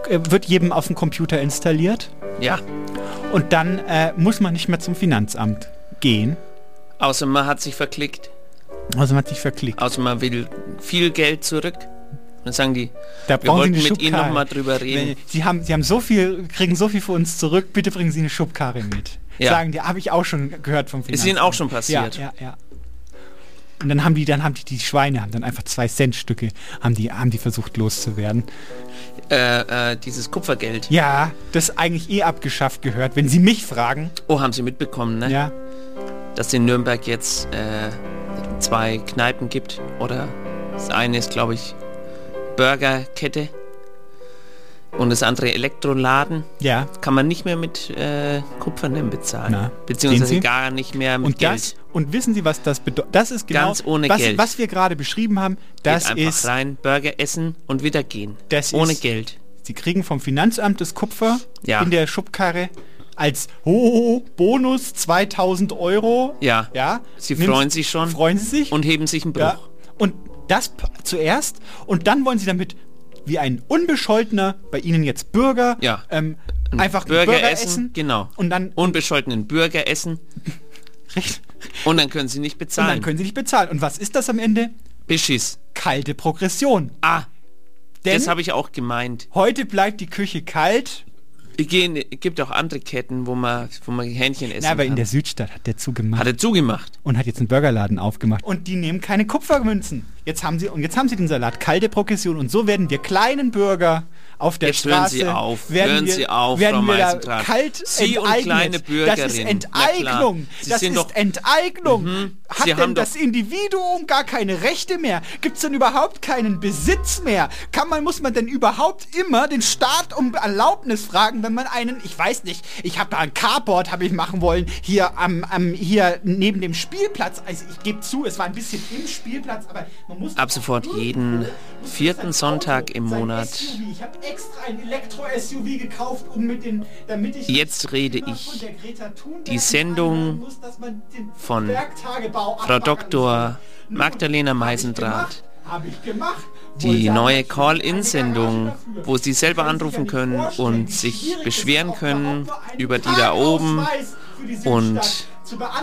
wird jedem auf dem Computer installiert Ja. und dann äh, muss man nicht mehr zum Finanzamt gehen. Außer man hat sich verklickt. Also man hat sich verklickt. Außer man will viel Geld zurück. Dann sagen die, Da wir brauchen wollten mit Ihnen nochmal drüber reden. Sie haben, Sie haben so viel, kriegen so viel für uns zurück, bitte bringen Sie eine Schubkarre mit. Ja. Sagen die, habe ich auch schon gehört vom Ist Ihnen auch schon passiert? Ja, ja, ja. Und dann haben die, dann haben die, die Schweine haben dann einfach zwei Cent Stücke, haben die, haben die versucht loszuwerden. Äh, äh, dieses Kupfergeld. Ja, das eigentlich eh abgeschafft gehört, wenn Sie mich fragen. Oh, haben Sie mitbekommen, ne? Ja. Dass in Nürnberg jetzt äh, zwei Kneipen gibt. Oder das eine ist, glaube ich, Burgerkette. Und das andere Elektroladen. Ja. Kann man nicht mehr mit äh, Kupfernem bezahlen. Na, Beziehungsweise gar nicht mehr mit Und Geld. das, und wissen Sie, was das bedeutet? Das ist genau, Ganz ohne was, Geld. was wir gerade beschrieben haben. Das Geht einfach ist, rein, Burger essen und wieder gehen. das ohne ist, Geld. Sie kriegen vom Finanzamt das Kupfer Ja. in der Schubkarre als oh, Bonus 2000 Euro. Ja. Ja. Sie Nimm's- freuen sich schon Freuen Sie sich? und heben sich einen Bruch. Ja. Und das zuerst und dann wollen Sie damit wie ein unbescholtener, bei Ihnen jetzt Bürger, Ja. ähm, Ein einfach Burger, Burger, essen, essen. genau. Und dann Unbescholtenen Burger essen und dann können sie nicht Und bezahlen. dann können Sie nicht bezahlen. Und was ist das am Ende? Beschiss. Kalte Progression. Ah, Denn das habe ich auch gemeint. heute bleibt die Küche kalt. Es gehen- gibt auch andere Ketten, wo man, wo man Hähnchen essen Na, aber in der Südstadt hat der zugemacht. Hat er zugemacht. und hat jetzt einen Burgerladen aufgemacht. Und die nehmen keine Kupfermünzen. Jetzt haben sie und jetzt haben sie den Salat kalte Progression und so werden wir kleinen Bürger auf der Jetzt hören Straße Sie auf, werden hören wir, Sie auf, Frau Meisendrath. kalt Sie und enteignet. kleine Das ist Bürgerin. Na klar. Enteignung. Das ist Enteignung. Mhm. Hat Sie denn das Individuum gar keine Rechte mehr? Gibt es denn überhaupt keinen Besitz mehr? Kann man muss man denn überhaupt immer den Staat um Erlaubnis fragen, wenn man einen, ich weiß nicht, ich habe da ein Carport habe ich machen wollen hier am, am hier neben dem Spielplatz. Also ich gebe zu, es war ein bisschen im Spielplatz, aber man muss Ab sofort jeden vierten Sonntag im Monat. SUV. Ich habe extra ein Elektro-SUV gekauft, um mit den, damit ich Jetzt rede ich die Sendung muss, von Frau Dr. Magdalena Meisendrath. Die neue Call-In-Sendung, wo Sie selber anrufen können und sich beschweren können über die da oben und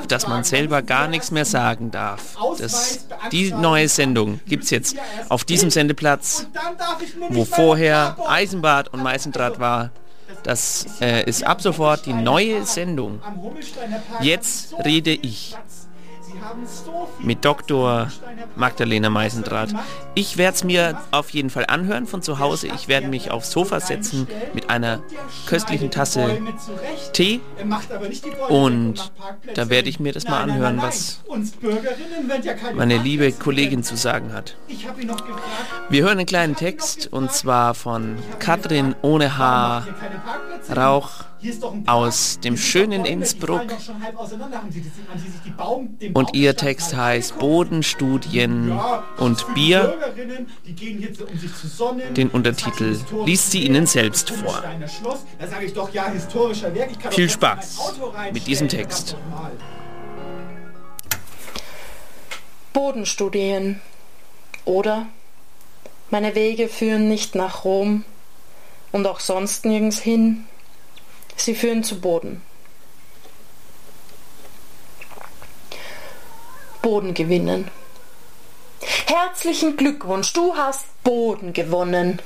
dass man selber gar nichts mehr sagen darf. Das, die neue Sendung gibt es jetzt auf diesem. Sendeplatz, wo vorher Eisenbad und Meißendraht war. Das äh, ist ab sofort die neue Sendung. Jetzt rede ich. Mit Dr. Magdalena Meisendrath. Ich werde es mir auf jeden Fall anhören von zu Hause. Ich werde mich aufs Sofa setzen mit einer köstlichen Tasse Tee und da werde ich mir das mal anhören, was meine liebe Kollegin zu sagen hat. Wir hören einen kleinen Text und zwar von Katrin ohne Haar Rauch aus dem schönen Innsbruck. Und ihr Text heißt Bodenstudien und Bier. Den Untertitel liest sie Ihnen selbst vor. Viel Spaß mit diesem Text. Bodenstudien. Oder meine Wege führen nicht nach Rom und auch sonst nirgends hin. Sie führen zu Boden. Boden gewinnen. Herzlichen Glückwunsch, du hast Boden gewonnen.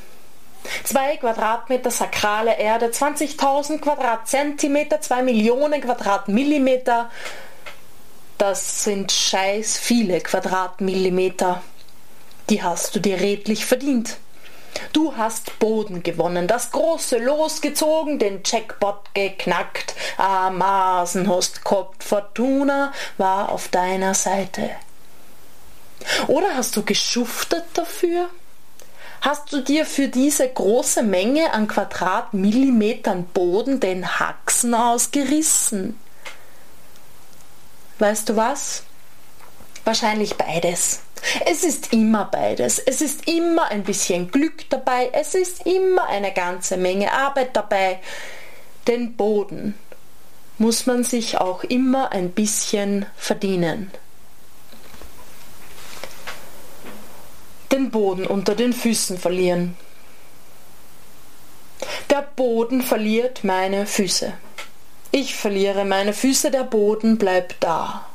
Zwei Quadratmeter sakrale Erde, 20.000 Quadratzentimeter, zwei Millionen Quadratmillimeter. Das sind scheiß viele Quadratmillimeter. Die hast du dir redlich verdient. Du hast Boden gewonnen, das große Los gezogen, den Jackpot geknackt. Amasen hast Fortuna war auf deiner Seite. Oder hast du geschuftet dafür? Hast du dir für diese große Menge an Quadratmillimetern Boden den Haxen ausgerissen? Weißt du was? Wahrscheinlich beides. Es ist immer beides. Es ist immer ein bisschen Glück dabei. Es ist immer eine ganze Menge Arbeit dabei. Den Boden muss man sich auch immer ein bisschen verdienen. Den Boden unter den Füßen verlieren. Der Boden verliert meine Füße. Ich verliere meine Füße, der Boden bleibt da.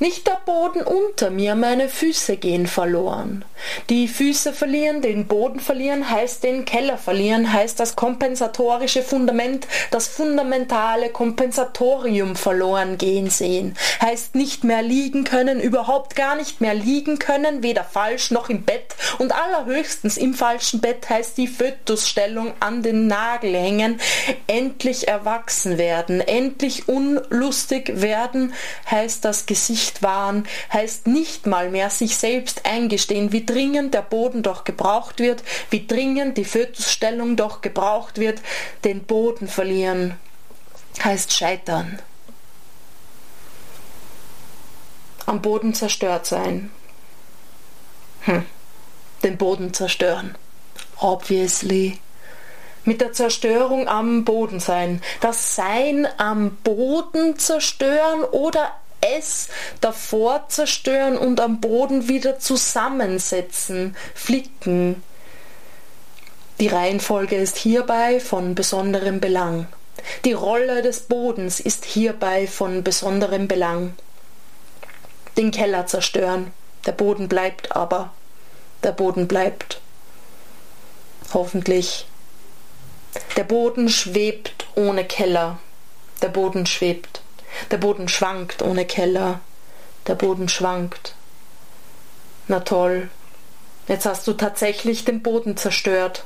Nicht der Boden unter mir, meine Füße gehen verloren. Die Füße verlieren, den Boden verlieren, heißt den Keller verlieren, heißt das kompensatorische Fundament, das fundamentale Kompensatorium verloren gehen sehen, heißt nicht mehr liegen können, überhaupt gar nicht mehr liegen können, weder falsch noch im Bett. Und allerhöchstens im falschen Bett heißt die Fötusstellung an den Nagel hängen, endlich erwachsen werden, endlich unlustig werden, heißt das Gesicht nicht wahren, heißt nicht mal mehr sich selbst eingestehen, wie dringend der Boden doch gebraucht wird, wie dringend die Fötusstellung doch gebraucht wird, den Boden verlieren, heißt scheitern. Am Boden zerstört sein. Hm. Den Boden zerstören. Obviously mit der Zerstörung am Boden sein, das Sein am Boden zerstören oder es davor zerstören und am Boden wieder zusammensetzen, flicken. Die Reihenfolge ist hierbei von besonderem Belang. Die Rolle des Bodens ist hierbei von besonderem Belang. Den Keller zerstören, der Boden bleibt aber, der Boden bleibt. Hoffentlich. Der Boden schwebt ohne Keller, der Boden schwebt. Der Boden schwankt ohne Keller. Der Boden schwankt. Na toll. Jetzt hast du tatsächlich den Boden zerstört.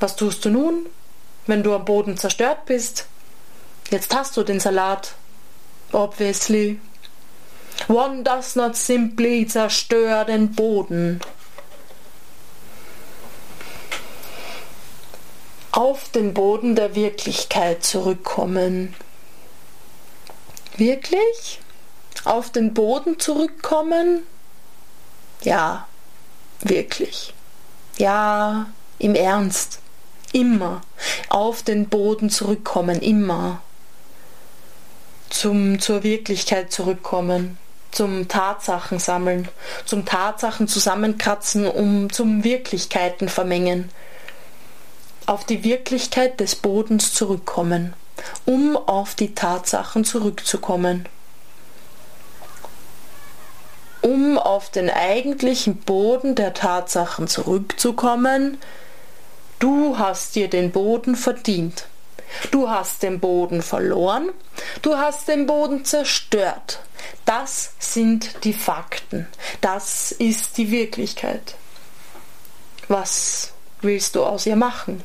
Was tust du nun, wenn du am Boden zerstört bist? Jetzt hast du den Salat. Obviously. One does not simply zerstör den Boden. Auf den Boden der Wirklichkeit zurückkommen. Wirklich? Auf den Boden zurückkommen? Ja, wirklich. Ja, im Ernst. Immer. Auf den Boden zurückkommen, immer. Zum, zur Wirklichkeit zurückkommen, zum Tatsachen sammeln, zum Tatsachen zusammenkratzen, um zum Wirklichkeiten vermengen. Auf die Wirklichkeit des Bodens zurückkommen um auf die Tatsachen zurückzukommen. Um auf den eigentlichen Boden der Tatsachen zurückzukommen, du hast dir den Boden verdient. Du hast den Boden verloren, du hast den Boden zerstört. Das sind die Fakten, das ist die Wirklichkeit. Was willst du aus ihr machen?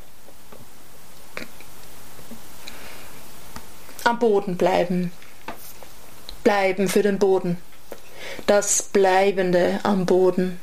Am Boden bleiben. Bleiben für den Boden. Das Bleibende am Boden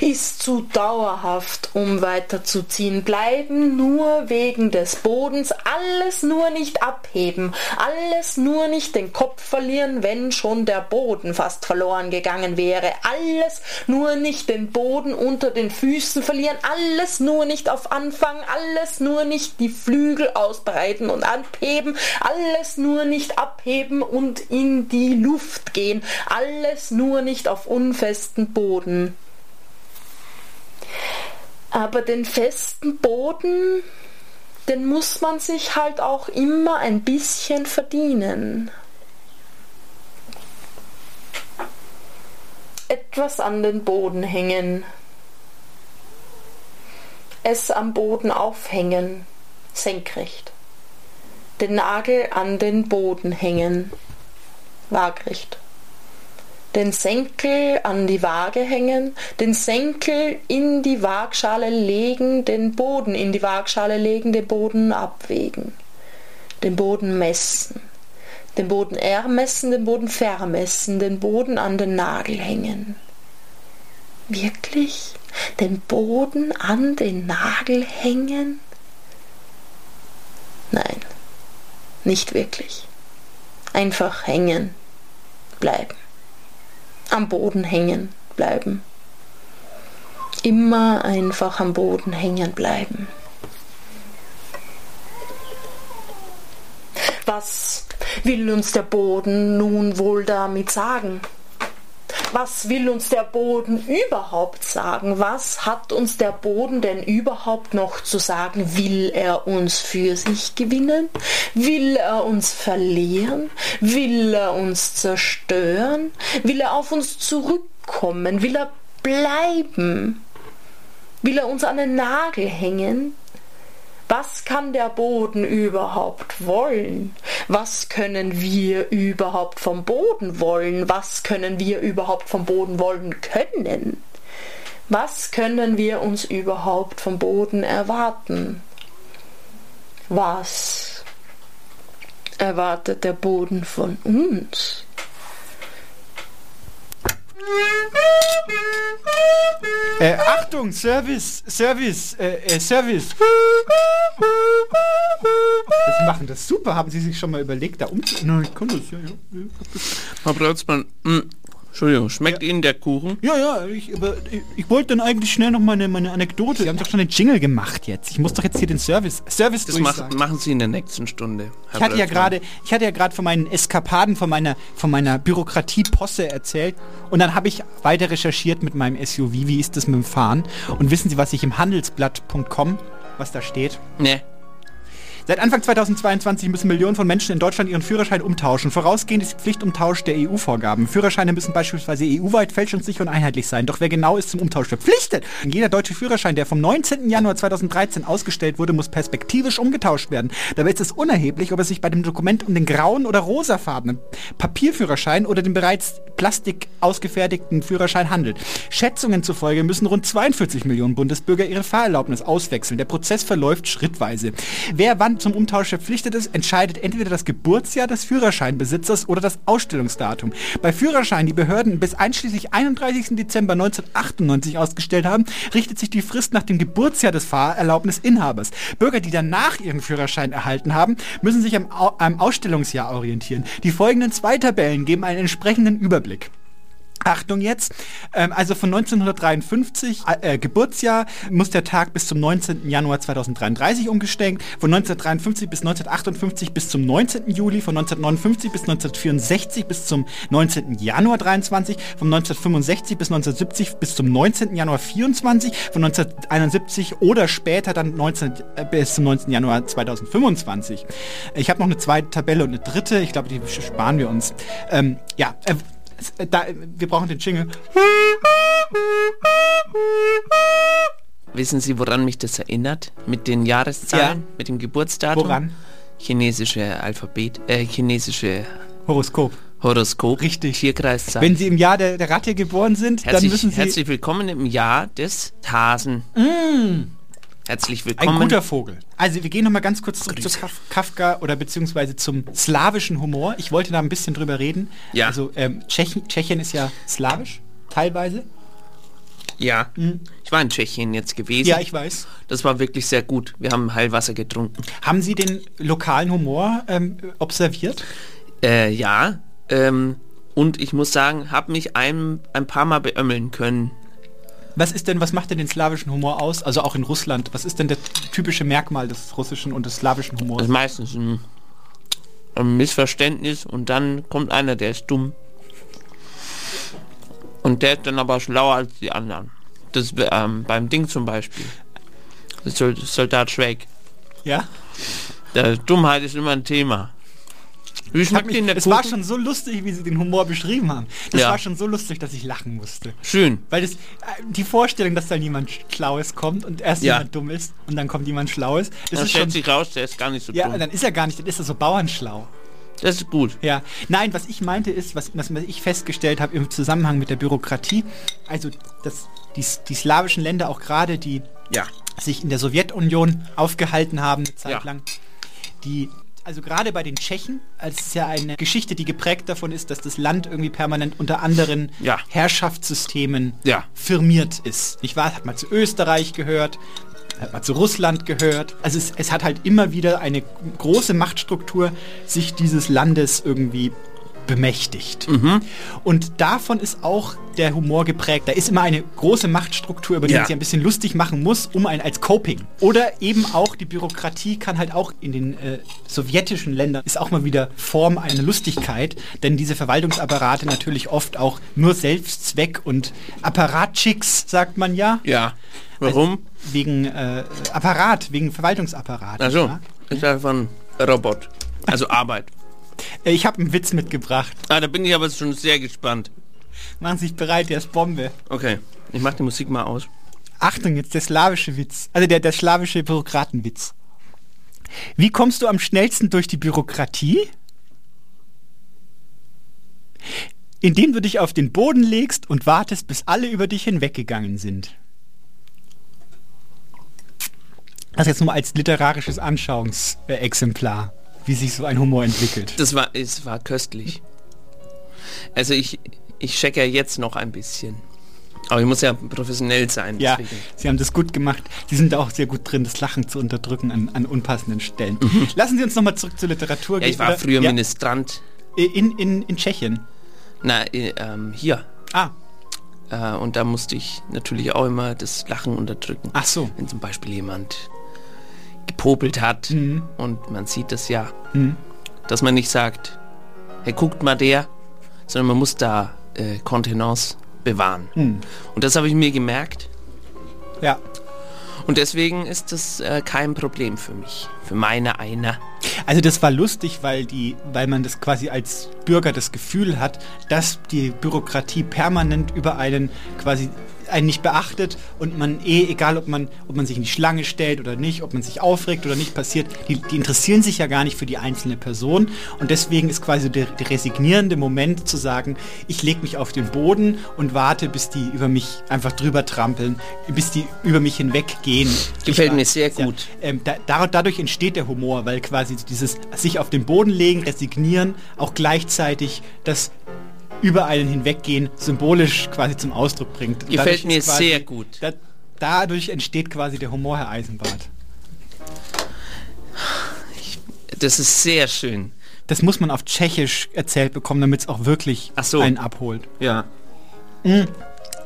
ist zu dauerhaft, um weiterzuziehen. Bleiben nur wegen des Bodens, alles nur nicht abheben, alles nur nicht den Kopf verlieren, wenn schon der Boden fast verloren gegangen wäre, alles nur nicht den Boden unter den Füßen verlieren, alles nur nicht auf Anfang, alles nur nicht die Flügel ausbreiten und abheben, alles nur nicht abheben und in die Luft gehen, alles nur nicht auf unfesten Boden. Aber den festen Boden, den muss man sich halt auch immer ein bisschen verdienen. Etwas an den Boden hängen. Es am Boden aufhängen, senkrecht. Den Nagel an den Boden hängen, waagrecht den Senkel an die Waage hängen, den Senkel in die Waagschale legen, den Boden in die Waagschale legen, den Boden abwägen, den Boden messen, den Boden ermessen, den Boden vermessen, den Boden an den Nagel hängen. Wirklich? Den Boden an den Nagel hängen? Nein, nicht wirklich. Einfach hängen bleiben am Boden hängen bleiben. Immer einfach am Boden hängen bleiben. Was will uns der Boden nun wohl damit sagen? Was will uns der Boden überhaupt sagen? Was hat uns der Boden denn überhaupt noch zu sagen? Will er uns für sich gewinnen? Will er uns verlieren? Will er uns zerstören? Will er auf uns zurückkommen? Will er bleiben? Will er uns an den Nagel hängen? Was kann der Boden überhaupt wollen? Was können wir überhaupt vom Boden wollen? Was können wir überhaupt vom Boden wollen können? Was können wir uns überhaupt vom Boden erwarten? Was erwartet der Boden von uns? Äh, Achtung, Service, Service, äh, äh, Service. Sie machen das super. Haben Sie sich schon mal überlegt, da umzugehen? Nein, ich kann das, ja, ja. Herr Brautzmann, hm, Entschuldigung, schmeckt ja. Ihnen der Kuchen? Ja, ja, ich, aber, ich, ich wollte dann eigentlich schnell noch meine, meine Anekdote. Sie haben doch schon den Jingle gemacht jetzt. Ich muss doch jetzt hier den Service, Service Das mach, machen Sie in der nächsten Stunde. Herr ich hatte ja gerade, ich hatte ja gerade von meinen Eskapaden, von meiner, von meiner Bürokratie-Posse erzählt. Und dann habe ich weiter recherchiert mit meinem SUV. Wie ist das mit dem Fahren? Und wissen Sie, was ich im Handelsblatt.com, was da steht? Nee. Seit Anfang 2022 müssen Millionen von Menschen in Deutschland ihren Führerschein umtauschen. Vorausgehend ist die Pflichtumtausch der EU-Vorgaben. Führerscheine müssen beispielsweise EU-weit fälschungssicher und einheitlich sein. Doch wer genau ist zum Umtausch verpflichtet? Jeder deutsche Führerschein, der vom 19. Januar 2013 ausgestellt wurde, muss perspektivisch umgetauscht werden. Dabei ist es unerheblich, ob es sich bei dem Dokument um den grauen oder rosafarbenen Papierführerschein oder den bereits Plastik ausgefertigten Führerschein handelt. Schätzungen zufolge müssen rund 42 Millionen Bundesbürger ihre Fahrerlaubnis auswechseln. Der Prozess verläuft schrittweise. Wer wann zum Umtausch verpflichtet ist, entscheidet entweder das Geburtsjahr des Führerscheinbesitzers oder das Ausstellungsdatum. Bei Führerscheinen, die Behörden bis einschließlich 31. Dezember 1998 ausgestellt haben, richtet sich die Frist nach dem Geburtsjahr des Fahrerlaubnisinhabers. Bürger, die danach ihren Führerschein erhalten haben, müssen sich am, am Ausstellungsjahr orientieren. Die folgenden zwei Tabellen geben einen entsprechenden Überblick. Achtung jetzt, ähm, also von 1953, äh, Geburtsjahr, muss der Tag bis zum 19. Januar 2033 umgestellt, von 1953 bis 1958 bis zum 19. Juli, von 1959 bis 1964 bis zum 19. Januar 23, von 1965 bis 1970 bis zum 19. Januar 24, von 1971 oder später dann 19, äh, bis zum 19. Januar 2025. Ich habe noch eine zweite Tabelle und eine dritte, ich glaube, die sparen wir uns. Ähm, ja, äh, da, wir brauchen den Jingle. Wissen Sie, woran mich das erinnert? Mit den Jahreszahlen, ja. mit dem Geburtsdatum? Woran? chinesische Alphabet, äh, chinesische Horoskop. Horoskop. Richtig. Tierkreiszeichen. Wenn Sie im Jahr der, der Ratte geboren sind, herzlich, dann müssen Sie... herzlich willkommen im Jahr des Hasen. Mm. Herzlich willkommen. Ein guter Vogel. Also wir gehen noch mal ganz kurz zurück zu Kaf Kafka oder beziehungsweise zum slawischen Humor. Ich wollte da ein bisschen drüber reden. Ja. Also ähm, Tschechien, Tschechien ist ja slawisch, teilweise. Ja, ich war in Tschechien jetzt gewesen. Ja, ich weiß. Das war wirklich sehr gut. Wir haben Heilwasser getrunken. Haben Sie den lokalen Humor ähm, observiert? Äh, ja. Ähm, und ich muss sagen, habe mich ein, ein paar Mal beömmeln können. Was ist denn, was macht denn den slawischen Humor aus? Also auch in Russland. Was ist denn das typische Merkmal des russischen und des slawischen Humors? Das ist meistens ein, ein Missverständnis und dann kommt einer, der ist dumm. Und der ist dann aber schlauer als die anderen. Das ähm, beim Ding zum Beispiel. Soldat Schweig. Ja? Der Dummheit ist immer ein Thema. Wie Ich hab schmeckt mich, der es war schon so lustig, wie Sie den Humor beschrieben haben. Das Ja. war schon so lustig, dass ich lachen musste. Schön. Weil das, äh, die Vorstellung, dass dann jemand Schlaues kommt und erst Ja. jemand dumm ist und dann kommt jemand Schlaues, das Dann ist stellt schon... sich raus, der ist gar nicht so Ja, dumm. dann ist er gar nicht, dann ist er so bauernschlau. Das ist gut. Ja, nein, was ich meinte ist, was, was ich festgestellt habe im Zusammenhang mit der Bürokratie, also dass die, die slawischen Länder auch gerade, die Ja. sich in der Sowjetunion aufgehalten haben eine Zeit Ja. lang, die also gerade bei den Tschechen, als es ja eine Geschichte, die geprägt davon ist, dass das Land irgendwie permanent unter anderen Ja. Herrschaftssystemen Ja. firmiert ist. Nicht wahr? Hat mal zu Österreich gehört, hat mal zu Russland gehört. Also es, es hat halt immer wieder eine große Machtstruktur sich dieses Landes irgendwie bemächtigt. Mhm. Und davon ist auch der Humor geprägt. Da ist immer eine große Machtstruktur, über die Ja. man sich ein bisschen lustig machen muss, um ein als Coping. Oder eben auch die Bürokratie kann halt auch in den äh, sowjetischen Ländern ist auch mal wieder Form einer Lustigkeit, denn diese Verwaltungsapparate natürlich oft auch nur Selbstzweck und Apparatschicks, sagt man ja. Ja. Warum? Wegen äh, Apparat, wegen Verwaltungsapparat. Also, wahr? ist einfach ein Robot. Also Arbeit. Äh, Ich habe einen Witz mitgebracht. Ah, da bin ich aber schon sehr gespannt. Machen Sie sich bereit, der ist Bombe. Okay, ich mach die Musik mal aus. Achtung, jetzt der slawische Witz. Also der, der slawische Bürokratenwitz. Wie kommst du am schnellsten durch die Bürokratie? Indem du dich auf den Boden legst und wartest, bis alle über dich hinweggegangen sind. Das jetzt nur mal als literarisches Anschauungsexemplar, wie sich so ein Humor entwickelt. Das war, es war köstlich. Also ich, ich check ja jetzt noch ein bisschen. Aber ich muss ja professionell sein. Ja, deswegen. Sie haben das gut gemacht. Sie sind auch sehr gut drin, das Lachen zu unterdrücken an, an unpassenden Stellen. Lassen Sie uns nochmal zurück zur Literatur Mhm. Ja, gehen. ich war oder? früher Ja, Ministrant. in, in, in Tschechien. Na, äh, ähm, hier. Ah. Äh, und da musste ich natürlich auch immer das Lachen unterdrücken. Ach so. Wenn zum Beispiel jemand gepopelt hat und man sieht das ja. Mhm. Dass man nicht sagt, hey, guckt mal der, sondern man muss da äh, Kontenance bewahren. Mhm. Und das habe ich mir gemerkt. Ja. Und deswegen ist das äh, kein Problem für mich. Für meine einer. Also das war lustig, weil die, weil man das quasi als Bürger das Gefühl hat, dass die Bürokratie permanent über einen quasi einen nicht beachtet und man eh, egal ob man, ob man sich in die Schlange stellt oder nicht, ob man sich aufregt oder nicht passiert, die, die interessieren sich ja gar nicht für die einzelne Person und deswegen ist quasi der, der resignierende Moment zu sagen, ich lege mich auf den Boden und warte, bis die über mich einfach drüber trampeln, bis die über mich hinweggehen. Gefällt mir sehr ja, gut. ähm, da, dadurch entsteht der Humor, weil quasi dieses sich auf den Boden legen, resignieren, auch gleichzeitig das über einen hinweggehen symbolisch quasi zum Ausdruck bringt. Und Gefällt dadurch mir quasi- sehr gut. Da, dadurch entsteht quasi der Humor, Herr Eisenbart. Das ist sehr schön. Das muss man auf Tschechisch erzählt bekommen, damit es auch wirklich Ach so. einen abholt. Ja. Mm.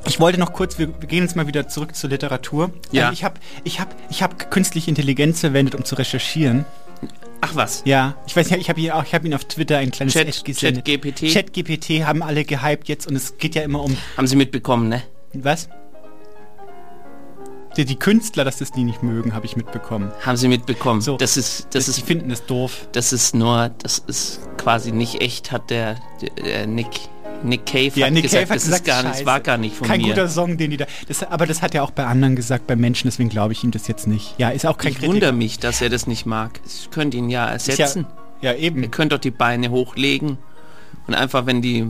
Ich wollte noch kurz, wir wir gehen jetzt mal wieder zurück zur Literatur. Ja. Also ich habe ich hab, ich hab künstliche Intelligenz verwendet, um zu recherchieren. Ach was. Ja, ich weiß nicht, ich habe ihn auch, ich habe ihn auf Twitter ein kleines Chat- Ad gesendet. ChatGPT? ChatGPT haben alle gehypt jetzt und es geht ja immer um Haben Sie mitbekommen, ne? was? Die, die Künstler, dass das die nicht mögen, habe ich mitbekommen. Haben Sie mitbekommen. So. Das ist, das Die ist, finden es doof. das ist nur, das ist quasi nicht echt, hat der, der, der Nick Nick Cave Ja, hat Nick gesagt, Cave hat das, gesagt, ist gar nicht, war gar nicht von kein mir. guter Song, den die da. Das, aber das hat er auch bei anderen gesagt, bei Menschen, deswegen glaube ich ihm das jetzt nicht. Ja, ist auch kein ich Kritiker. wundere mich, dass er das nicht mag. Ich könnte ihn ja ersetzen. Ja, eben. Ihr könnt doch die Beine hochlegen und einfach, wenn die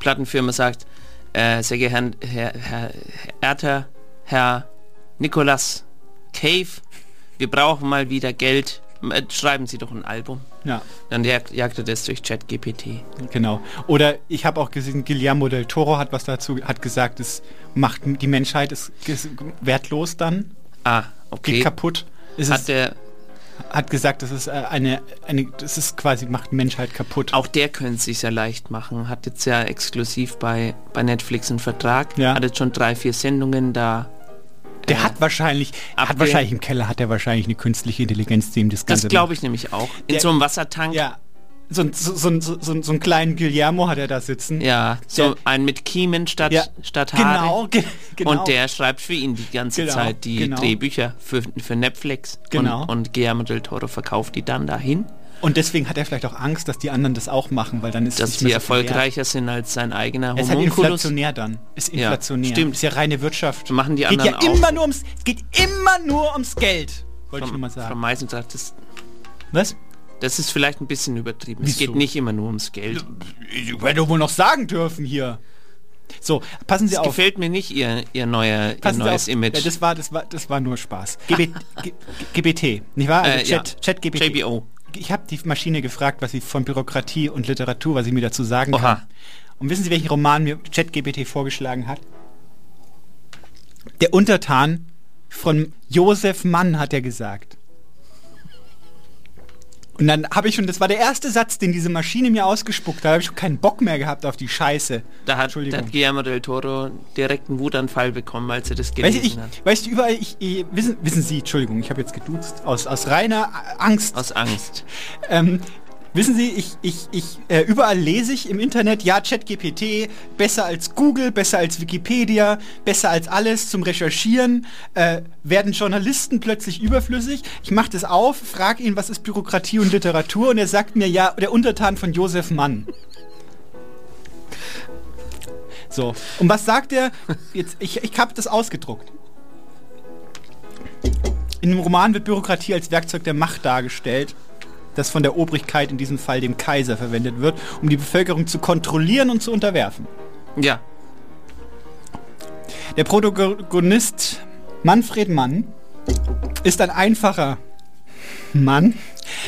Plattenfirma sagt, äh, sehr geehrter Herr, Herr, Herr, Herr Nicolas Cave, wir brauchen mal wieder Geld, äh, schreiben Sie doch ein Album. Ja. Dann jagt, er das durch ChatGPT. Genau. Oder ich habe auch gesehen, Guillermo del Toro hat was dazu, hat gesagt, es macht die Menschheit ist, ist wertlos dann. Ah, okay. Geht kaputt. Es Hat der, hat gesagt, das ist äh, eine, eine, das ist quasi, macht Menschheit kaputt. auch der könnte es sich ja leicht machen. Hat jetzt ja exklusiv bei, bei Netflix einen Vertrag. Ja. Hat jetzt schon drei, vier Sendungen da. Der hat wahrscheinlich, hat abge- wahrscheinlich im Keller hat er wahrscheinlich eine künstliche Intelligenz, die ihm das Ganze Das glaube ich nämlich auch. In Der- so einem Wassertank. Ja. So, ein- so, so, so, so, einen kleinen Guillermo hat er da sitzen. Ja, so Der- ein mit Kiemen statt, Ja, statt Haare. Genau, ge genau. Und der schreibt für ihn die ganze Genau, Zeit die genau. Drehbücher für, für Netflix. Genau. Und, und Guillermo del Toro verkauft die dann dahin, Und deswegen hat er vielleicht auch Angst, dass die anderen das auch machen, weil dann ist es dass nicht die erfolgreicher sind als sein eigener Er ist halt Homunculus. inflationär dann. Ist Ja, inflationär. stimmt. Ist ja reine Wirtschaft. Machen die geht ja anderen auch. immer nur ums, es geht immer nur ums Geld. Wollte ich nur mal Frau sagen. Meisen sagt, das, Was? das ist vielleicht ein bisschen übertrieben. Es Wieso? geht nicht immer nur ums Geld. Ich werde wohl noch sagen dürfen hier. So, passen Sie Es auf. gefällt mir nicht, ihr, ihr, neuer, ihr neues. Image. Ja, das war, das war, das war nur Spaß. GB, G, GBT, nicht wahr? Also Äh, Chat, ja. Chat GBT. JBO. Ich habe die Maschine gefragt, was sie von Bürokratie und Literatur, was sie mir dazu sagen Oha. kann. Und wissen Sie, welchen Roman mir ChatGPT vorgeschlagen hat? Der Untertan von Josef Mann, hat er gesagt. Und dann habe ich schon, das war der erste Satz, den diese Maschine mir ausgespuckt hat, habe ich schon keinen Bock mehr gehabt auf die Scheiße. Da hat, da hat Guillermo del Toro direkt einen Wutanfall bekommen, als er das Weißt gelesen du, ich, hat. weißt du, überall, ich, ich, wissen, wissen Sie, Entschuldigung, ich habe jetzt geduzt, aus, aus reiner Angst. Aus Angst. Ähm, wissen Sie, ich, ich, ich, äh, überall lese ich im Internet, ja, ChatGPT, besser als Google, besser als Wikipedia, besser als alles zum Recherchieren, äh, werden Journalisten plötzlich überflüssig. Ich mache das auf, frage ihn, was ist Bürokratie und Literatur und er sagt mir, ja, der Untertan von Josef Mann. So, und was sagt er? Jetzt, ich ich habe das ausgedruckt. In dem Roman wird Bürokratie als Werkzeug der Macht dargestellt, das von der Obrigkeit, in diesem Fall dem Kaiser, verwendet wird, um die Bevölkerung zu kontrollieren und zu unterwerfen. Ja, Der Protagonist Manfred Mann ist ein einfacher Mann,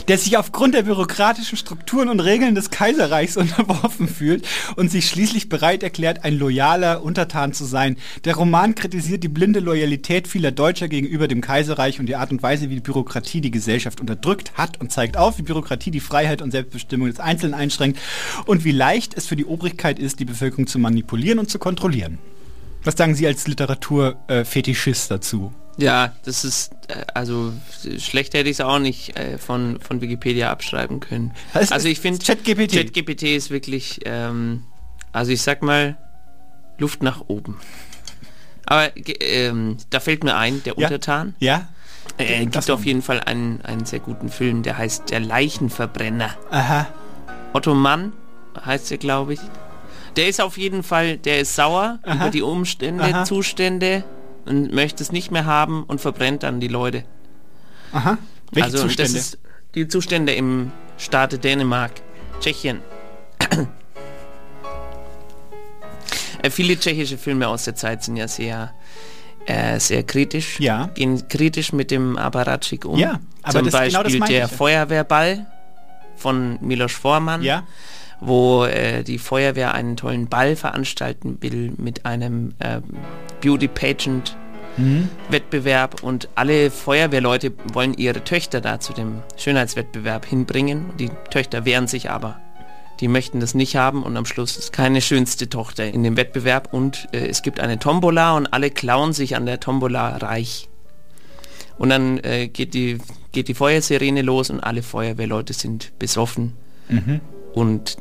der sich aufgrund der bürokratischen Strukturen und Regeln des Kaiserreichs unterworfen fühlt und sich schließlich bereit erklärt, ein loyaler Untertan zu sein. Der Roman kritisiert die blinde Loyalität vieler Deutscher gegenüber dem Kaiserreich und die Art und Weise, wie die Bürokratie die Gesellschaft unterdrückt hat und zeigt auf, wie Bürokratie die Freiheit und Selbstbestimmung des Einzelnen einschränkt und wie leicht es für die Obrigkeit ist, die Bevölkerung zu manipulieren und zu kontrollieren. Was sagen Sie als Literaturfetischist dazu? ja, das ist, äh, also schlecht hätte ich es auch nicht äh, von, von Wikipedia abschreiben können. Das also ich finde, ChatGPT. ChatGPT ist wirklich, ähm, also ich sag mal, Luft nach oben. Aber ähm, da fällt mir ein, der Ja. Untertan. Ja? Äh, gibt auf jeden Fall einen, einen sehr guten Film, der heißt Der Leichenverbrenner. Aha. Otto Mann heißt er, glaube ich. Der ist auf jeden Fall, der ist sauer Aha. über die Umstände, Aha. Zustände und möchte es nicht mehr haben und verbrennt dann die Leute. Aha. Welche also Zustände? das ist die Zustände im Staate Dänemark, Tschechien. äh, viele tschechische Filme aus der Zeit sind ja sehr äh, sehr kritisch, Ja. gehen kritisch mit dem Apparatschik um. Ja, aber Zum genau Beispiel meinte der. Feuerwehrball von Milos Forman, Ja. Wo äh, die Feuerwehr einen tollen Ball veranstalten will mit einem äh, Beauty Pageant Mhm. Wettbewerb und alle Feuerwehrleute wollen ihre Töchter da zu dem Schönheitswettbewerb hinbringen. Die Töchter wehren sich aber. Die möchten das nicht haben und am Schluss ist keine schönste Tochter in dem Wettbewerb und äh, es gibt eine Tombola und alle klauen sich an der Tombola reich. Und dann äh, geht, die, geht die Feuersirene los und alle Feuerwehrleute sind besoffen. Mhm. Und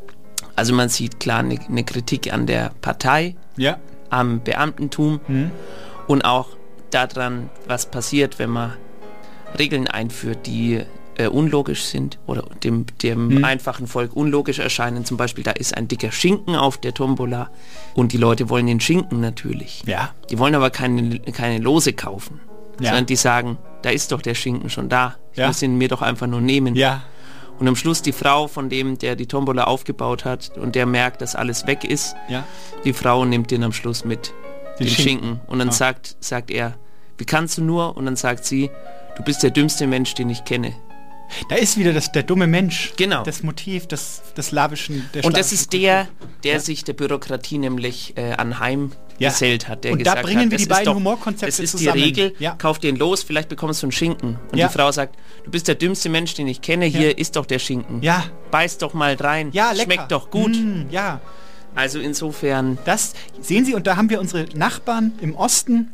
also man sieht klar eine eine Kritik an der Partei, Ja. am Beamtentum Mhm. und auch daran, was passiert, wenn man Regeln einführt, die äh, unlogisch sind oder dem, dem Hm. einfachen Volk unlogisch erscheinen. Zum Beispiel, da ist ein dicker Schinken auf der Tombola und die Leute wollen den Schinken natürlich. Ja. Die wollen aber keine, keine Lose kaufen, Ja. sondern die sagen, da ist doch der Schinken schon da. Ich Ja. muss ihn mir doch einfach nur nehmen. Ja. Und am Schluss die Frau von dem, der die Tombola aufgebaut hat und der merkt, dass alles weg ist, Ja. die Frau nimmt den am Schluss mit, Den den, Schinken. Schinken. Und dann Ah. sagt, sagt er, wie kannst du nur? Und dann sagt sie, du bist der dümmste Mensch, den ich kenne. Da ist wieder das, der dumme Mensch. Genau. Das Motiv des, des slawischen. Der Und das ist der, der Ja. sich der Bürokratie nämlich äh, anheim Ja. gesellt hat. Der Und da bringen hat, wir die beiden doch, Humorkonzepte Das ist zusammen. die Regel, Ja. kauf den los, vielleicht bekommst du einen Schinken. Und Ja. die Frau sagt, du bist der dümmste Mensch, den ich kenne, hier ist doch der Schinken. Ja. Beiß doch mal rein. Ja, lecker. Schmeckt doch gut. Mm, ja. Also insofern. Das sehen Sie, und da haben wir unsere Nachbarn im Osten,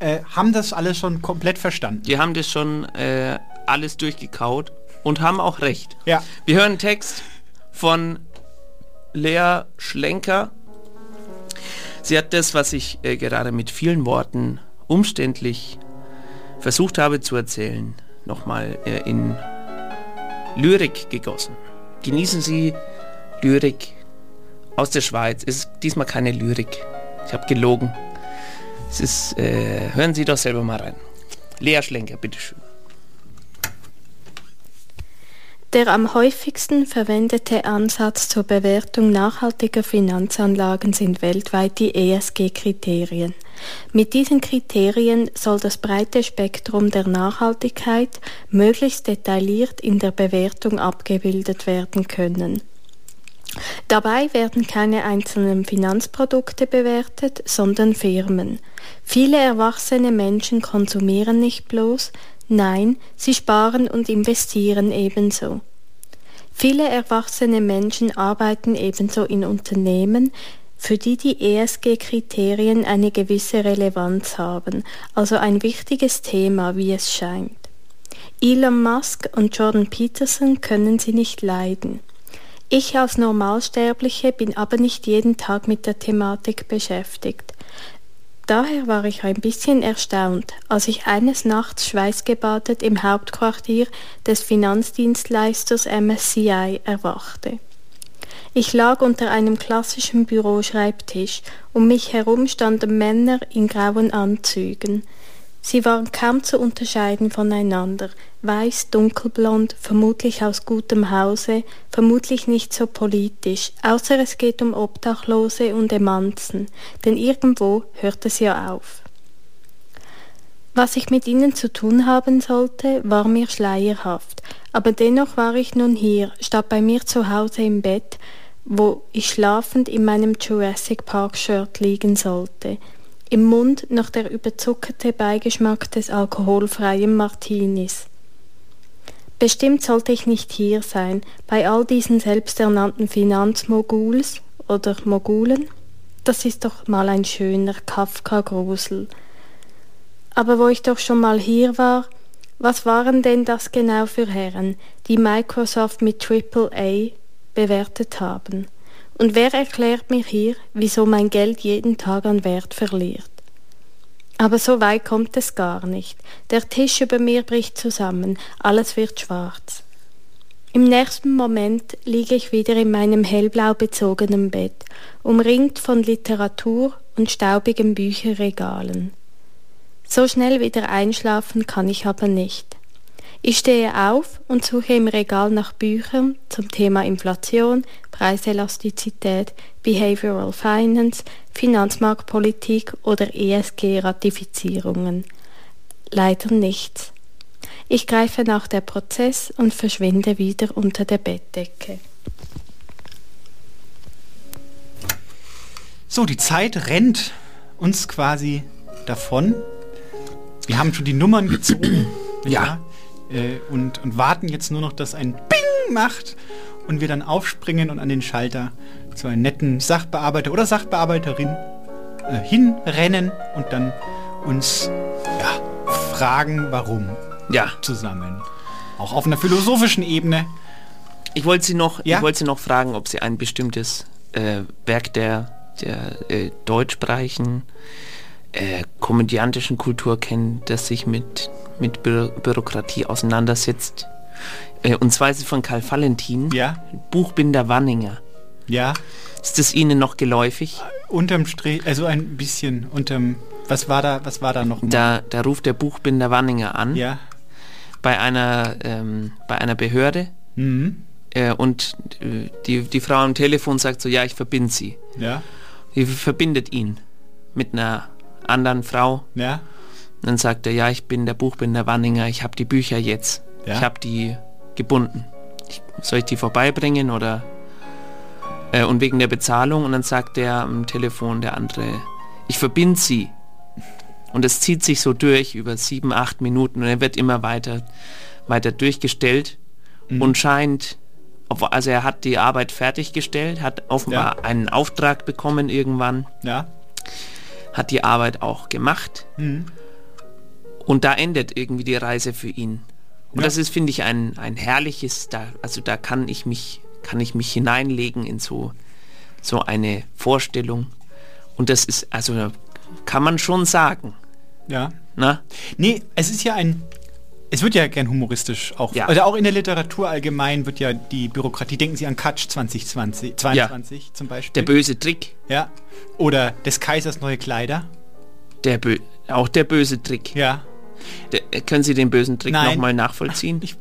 äh, haben das alles schon komplett verstanden. Die haben das schon äh, alles durchgekaut und haben auch recht. Ja. Wir hören einen Text von Lea Schlenker. Sie hat das, was ich äh, gerade mit vielen Worten umständlich versucht habe zu erzählen, nochmal äh, in Lyrik gegossen. Genießen Sie Lyrik aus der Schweiz. Es ist diesmal keine Lyrik. Ich habe gelogen. Es ist, äh, hören Sie doch selber mal rein. Lea Schlenker, bitteschön. Der am häufigsten verwendete Ansatz zur Bewertung nachhaltiger Finanzanlagen sind weltweit die ESG-Kriterien. Mit diesen Kriterien soll das breite Spektrum der Nachhaltigkeit möglichst detailliert in der Bewertung abgebildet werden können. Dabei werden keine einzelnen Finanzprodukte bewertet, sondern Firmen. Viele erwachsene Menschen konsumieren nicht bloß, nein, sie sparen und investieren ebenso. Viele erwachsene Menschen arbeiten ebenso in Unternehmen, für die die ESG-Kriterien eine gewisse Relevanz haben, also ein wichtiges Thema, wie es scheint. Elon Musk und Jordan Peterson können sie nicht leiden. Ich als Normalsterbliche bin aber nicht jeden Tag mit der Thematik beschäftigt. Daher war ich ein bisschen erstaunt, als ich eines Nachts schweißgebadet im Hauptquartier des Finanzdienstleisters MSCI erwachte. Ich lag unter einem klassischen Büroschreibtisch, um mich herum standen Männer in grauen Anzügen. Sie waren kaum zu unterscheiden voneinander, weiß, dunkelblond, vermutlich aus gutem Hause, vermutlich nicht so politisch, außer es geht um Obdachlose und Emanzen, denn irgendwo hört es ja auf. Was ich mit ihnen zu tun haben sollte, war mir schleierhaft, aber dennoch war ich nun hier, statt bei mir zu Hause im Bett, wo ich schlafend in meinem Jurassic Park Shirt liegen sollte, im Mund noch der überzuckerte Beigeschmack des alkoholfreien Martinis. Bestimmt sollte ich nicht hier sein, bei all diesen selbsternannten Finanzmoguls oder Mogulen. Das ist doch mal ein schöner Kafka-Grusel. Aber wo ich doch schon mal hier war, was waren denn das genau für Herren, die Microsoft mit Triple A bewertet haben? Und wer erklärt mir hier, wieso mein Geld jeden Tag an Wert verliert? Aber so weit kommt es gar nicht. Der Tisch über mir bricht zusammen, alles wird schwarz. Im nächsten Moment liege ich wieder in meinem hellblau bezogenen Bett, umringt von Literatur und staubigen Bücherregalen. So schnell wieder einschlafen kann ich aber nicht. Ich stehe auf und suche im Regal nach Büchern zum Thema Inflation, Preiselastizität, Behavioral Finance, Finanzmarktpolitik oder ESG-Ratifizierungen. Leider nichts. Ich greife nach der Prozess und verschwinde wieder unter der Bettdecke. So, die Zeit rennt uns quasi davon. Wir haben schon die Nummern gezogen. ja. Äh, und, und warten jetzt nur noch, dass ein Bing macht und wir dann aufspringen und an den Schalter zu einem netten Sachbearbeiter oder Sachbearbeiterin äh, hinrennen und dann uns ja, fragen, warum. Ja. Zusammen. Auch auf einer philosophischen Ebene. Ich wollte Sie noch, Ja? ich wollte Sie noch fragen, ob Sie ein bestimmtes äh, Werk der, der äh, deutschsprachigen äh, komödiantischen Kultur kennt, das sich mit, mit Bü Bürokratie auseinandersetzt. Äh, und zwar ist es von Karl Valentin, ja? Buchbinder Wanninger. Ja. Ist das Ihnen noch geläufig? Unterm Strich, also ein bisschen unterm, was war da, was war da noch? Da, da ruft der Buchbinder Wanninger an. Ja. Bei einer, ähm, bei einer Behörde. Mhm. Äh, und äh, die, die Frau am Telefon sagt so, ja, ich verbinde sie. Ja. Die verbindet ihn mit einer anderen Frau. Ja. Und dann sagt er, ja, ich bin der Buchbinder Wanninger, ich habe die Bücher jetzt. Ja. Ich habe die gebunden. Ich, soll ich die vorbeibringen oder äh, und wegen der Bezahlung und dann sagt der am Telefon der andere, ich verbinde sie. Und es zieht sich so durch über sieben, acht Minuten und er wird immer weiter, weiter durchgestellt mhm. und scheint, also er hat die Arbeit fertiggestellt, hat offenbar ja. einen Auftrag bekommen irgendwann. Ja. Hat die Arbeit auch gemacht. Mhm. Und da endet irgendwie die Reise für ihn. Und ja. das ist, finde ich, ein, ein herrliches, da, also da kann ich mich kann ich mich hineinlegen in so, so eine Vorstellung. Und das ist, also kann man schon sagen. Ja. Na? Nee, es ist ja ein, es wird ja gern humoristisch auch. Ja. Oder auch in der Literatur allgemein wird ja die Bürokratie, denken Sie an Katsch 2020, 22 ja. zum Beispiel. Der böse Trick. Ja. Oder des Kaisers neue Kleider. Der Bö auch der böse Trick. Ja. Der, können Sie den bösen Trick nochmal nachvollziehen? Ich,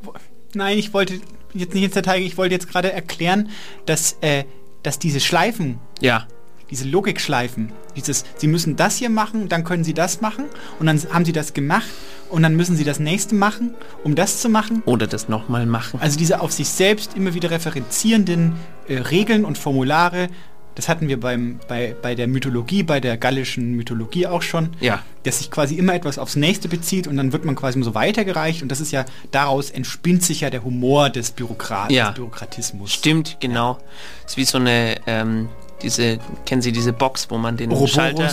nein, ich wollte jetzt nicht ins Detail, ich wollte jetzt gerade erklären, dass, äh, dass diese Schleifen, ja. diese Logikschleifen, dieses, Sie müssen das hier machen, dann können Sie das machen und dann haben Sie das gemacht und dann müssen Sie das nächste machen, um das zu machen. Oder das nochmal machen. Also diese auf sich selbst immer wieder referenzierenden äh, Regeln und Formulare, das hatten wir beim, bei, bei der Mythologie, bei der gallischen Mythologie auch schon, ja. dass sich quasi immer etwas aufs nächste bezieht und dann wird man quasi so weitergereicht und das ist ja, daraus entspinnt sich ja der Humor des, Bürokrat ja. des Bürokratismus. Stimmt, genau. Ja. ist wie so eine, ähm, diese, kennen Sie diese Box, wo man den Ouroboros. Schalter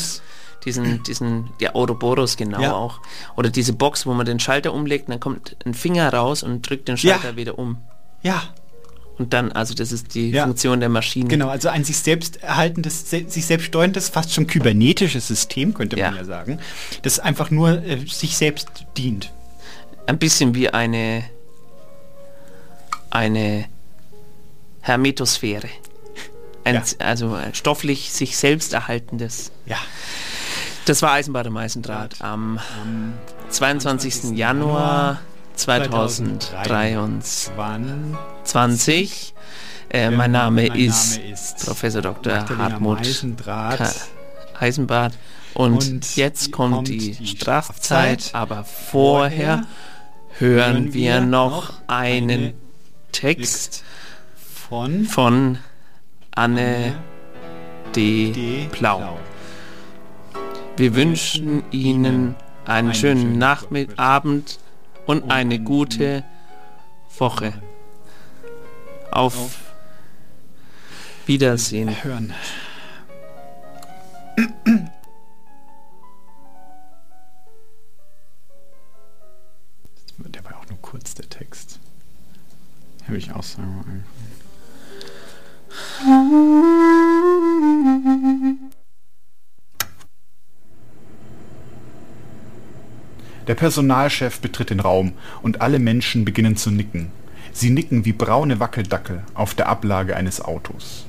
diesen, diesen, der Ouroboros genau ja. auch. Oder diese Box, wo man den Schalter umlegt, und dann kommt ein Finger raus und drückt den Schalter ja. wieder um. Ja, und dann, also das ist die ja. Funktion der Maschine. Genau, also ein sich selbst erhaltendes, sich selbst steuerndes, fast schon kybernetisches System, könnte man ja, ja sagen, das einfach nur äh, sich selbst dient. Ein bisschen wie eine, eine Hermetosphäre. Ein, ja. Also stofflich sich selbst erhaltendes. Ja. Das war Eisenbahn im Eisendraht am, am 22. 22. Januar 2023. Äh, mein Name, mein ist, Name ist Professor Dr. Hartmut Eisenbart. Und, Und, jetzt kommt, kommt die, die Strafzeit, Strafzeit, aber vorher hören wir noch einen Text von, von Anne D. D. Blau. Wir wünschen Ihnen einen schönen Nachmittag, und eine gute Woche. Auf Wiedersehen. Hören. Der war auch nur kurz, der Text. Habe ich auch sagen. Der Personalchef betritt den Raum und alle Menschen beginnen zu nicken. Sie nicken wie braune Wackeldackel auf der Ablage eines Autos.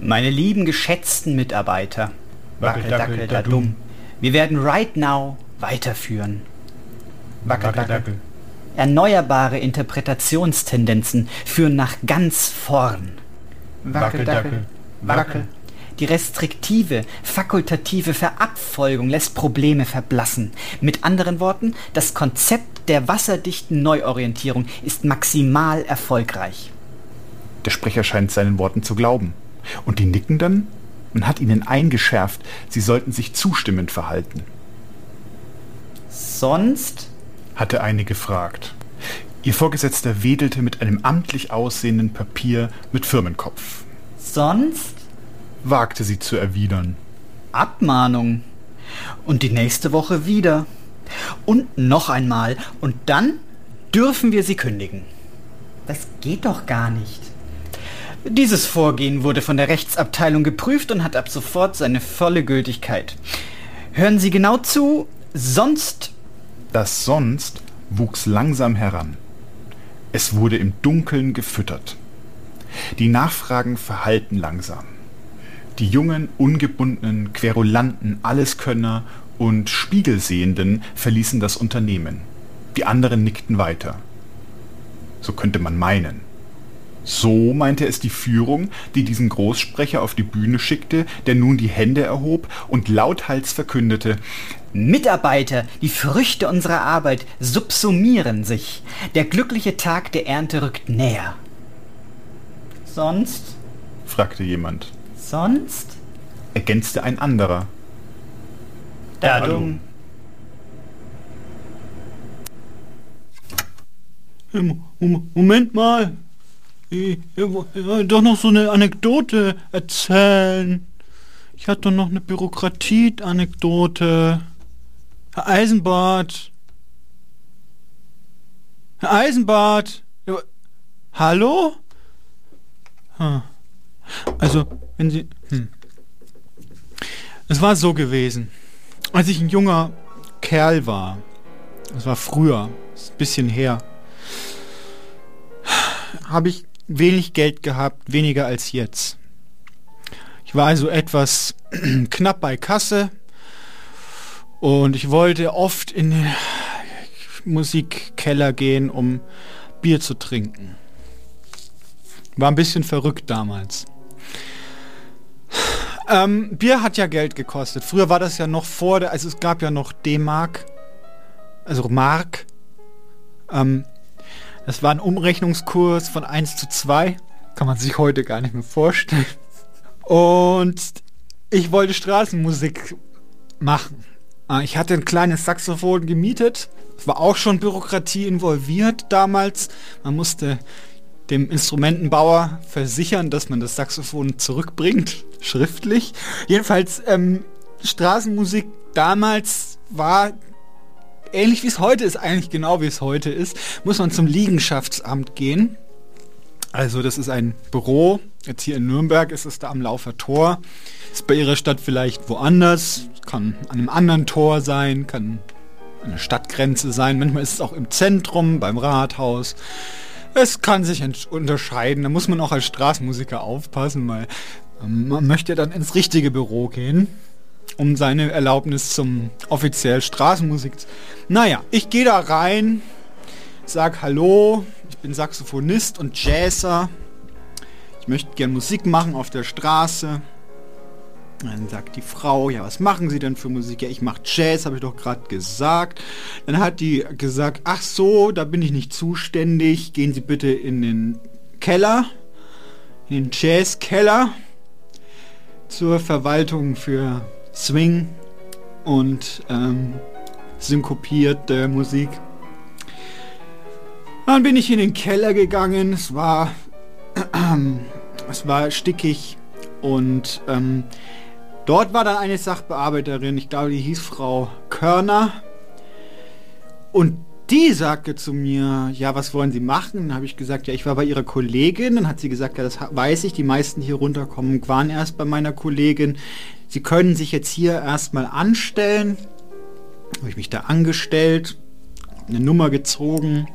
Meine lieben geschätzten Mitarbeiter, Wackeldackel da dumm, wir werden right now weiterführen. Wackeldackel. Erneuerbare Interpretationstendenzen führen nach ganz vorn. Wackeldackel. Wackel. Die restriktive, fakultative Verabfolgung lässt Probleme verblassen. Mit anderen Worten, das Konzept der wasserdichten Neuorientierung ist maximal erfolgreich. Der Sprecher scheint seinen Worten zu glauben. Und die nicken dann? Man hat ihnen eingeschärft, sie sollten sich zustimmend verhalten. Sonst? hatte eine gefragt. Ihr Vorgesetzter wedelte mit einem amtlich aussehenden Papier mit Firmenkopf. Sonst? wagte sie zu erwidern. Abmahnung. Und die nächste Woche wieder. Und noch einmal. Und dann dürfen wir sie kündigen. Das geht doch gar nicht. Dieses Vorgehen wurde von der Rechtsabteilung geprüft und hat ab sofort seine volle Gültigkeit. Hören Sie genau zu, sonst... Das sonst wuchs langsam heran. Es wurde im Dunkeln gefüttert. Die Nachfragen verhallten langsam. Die jungen, ungebundenen, querulanten Alleskönner und Spiegelsehenden verließen das Unternehmen. Die anderen nickten weiter. So könnte man meinen. So meinte es die Führung, die diesen Großsprecher auf die Bühne schickte, der nun die Hände erhob und lauthals verkündete Mitarbeiter, die Früchte unserer Arbeit subsumieren sich. Der glückliche Tag der Ernte rückt näher. Sonst? fragte jemand. Sonst? ergänzte ein anderer. Dadum. Moment mal. Doch noch so eine Anekdote erzählen. Ich hatte noch eine Bürokratie-Anekdote. Herr Eisenbart. Herr Eisenbart. Hallo? Also, wenn Sie... Hm. Es war so gewesen. Als ich ein junger Kerl war, das war früher, ist ein bisschen her, habe ich wenig Geld gehabt, weniger als jetzt. Ich war also etwas knapp bei Kasse und ich wollte oft in den Musikkeller gehen, um Bier zu trinken. War ein bisschen verrückt damals. Ähm, Bier hat ja Geld gekostet. Früher war das ja noch vor der, also es gab ja noch D-Mark, also Mark. Ähm, das war ein Umrechnungskurs von 1 zu 2. Kann man sich heute gar nicht mehr vorstellen. Und ich wollte Straßenmusik machen. Ah, ich hatte ein kleines Saxophon gemietet. Es war auch schon Bürokratie involviert damals. Man musste dem Instrumentenbauer versichern, dass man das Saxophon zurückbringt, schriftlich. Jedenfalls, ähm, Straßenmusik damals war ähnlich wie es heute ist, eigentlich genau wie es heute ist, muss man zum Liegenschaftsamt gehen. Also das ist ein Büro, jetzt hier in Nürnberg ist es da am Laufer Tor. Ist bei ihrer Stadt vielleicht woanders, kann an einem anderen Tor sein, kann an der Stadtgrenze sein, manchmal ist es auch im Zentrum, beim Rathaus. Es kann sich unterscheiden, da muss man auch als Straßenmusiker aufpassen, weil ähm, man möchte dann ins richtige Büro gehen um seine Erlaubnis zum offiziell Straßenmusik. Naja, ich gehe da rein, sag Hallo, ich bin Saxophonist und Jazzer. Ich möchte gern Musik machen auf der Straße. Dann sagt die Frau, ja, was machen Sie denn für Musik? Ja, ich mache Jazz, habe ich doch gerade gesagt. Dann hat die gesagt, ach so, da bin ich nicht zuständig. Gehen Sie bitte in den Keller, in den Jazzkeller zur Verwaltung für Swing und ähm, synkopierte Musik. Dann bin ich in den Keller gegangen. Es war, äh, es war stickig und ähm, dort war dann eine Sachbearbeiterin. Ich glaube, die hieß Frau Körner. Und die sagte zu mir, ja, was wollen Sie machen? Dann habe ich gesagt, ja, ich war bei Ihrer Kollegin. Dann hat sie gesagt, ja, das weiß ich. Die meisten hier runterkommen waren erst bei meiner Kollegin. Sie können sich jetzt hier erstmal anstellen. Habe ich mich da angestellt, eine Nummer gezogen.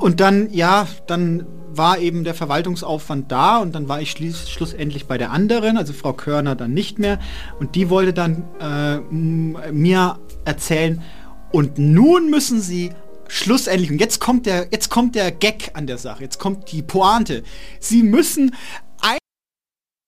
Und dann, ja, dann war eben der Verwaltungsaufwand da und dann war ich schlussendlich bei der anderen, also Frau Körner dann nicht mehr. Und die wollte dann äh, mir erzählen, und nun müssen sie schlussendlich, und jetzt kommt der, jetzt kommt der Gag an der Sache, jetzt kommt die Pointe. Sie müssen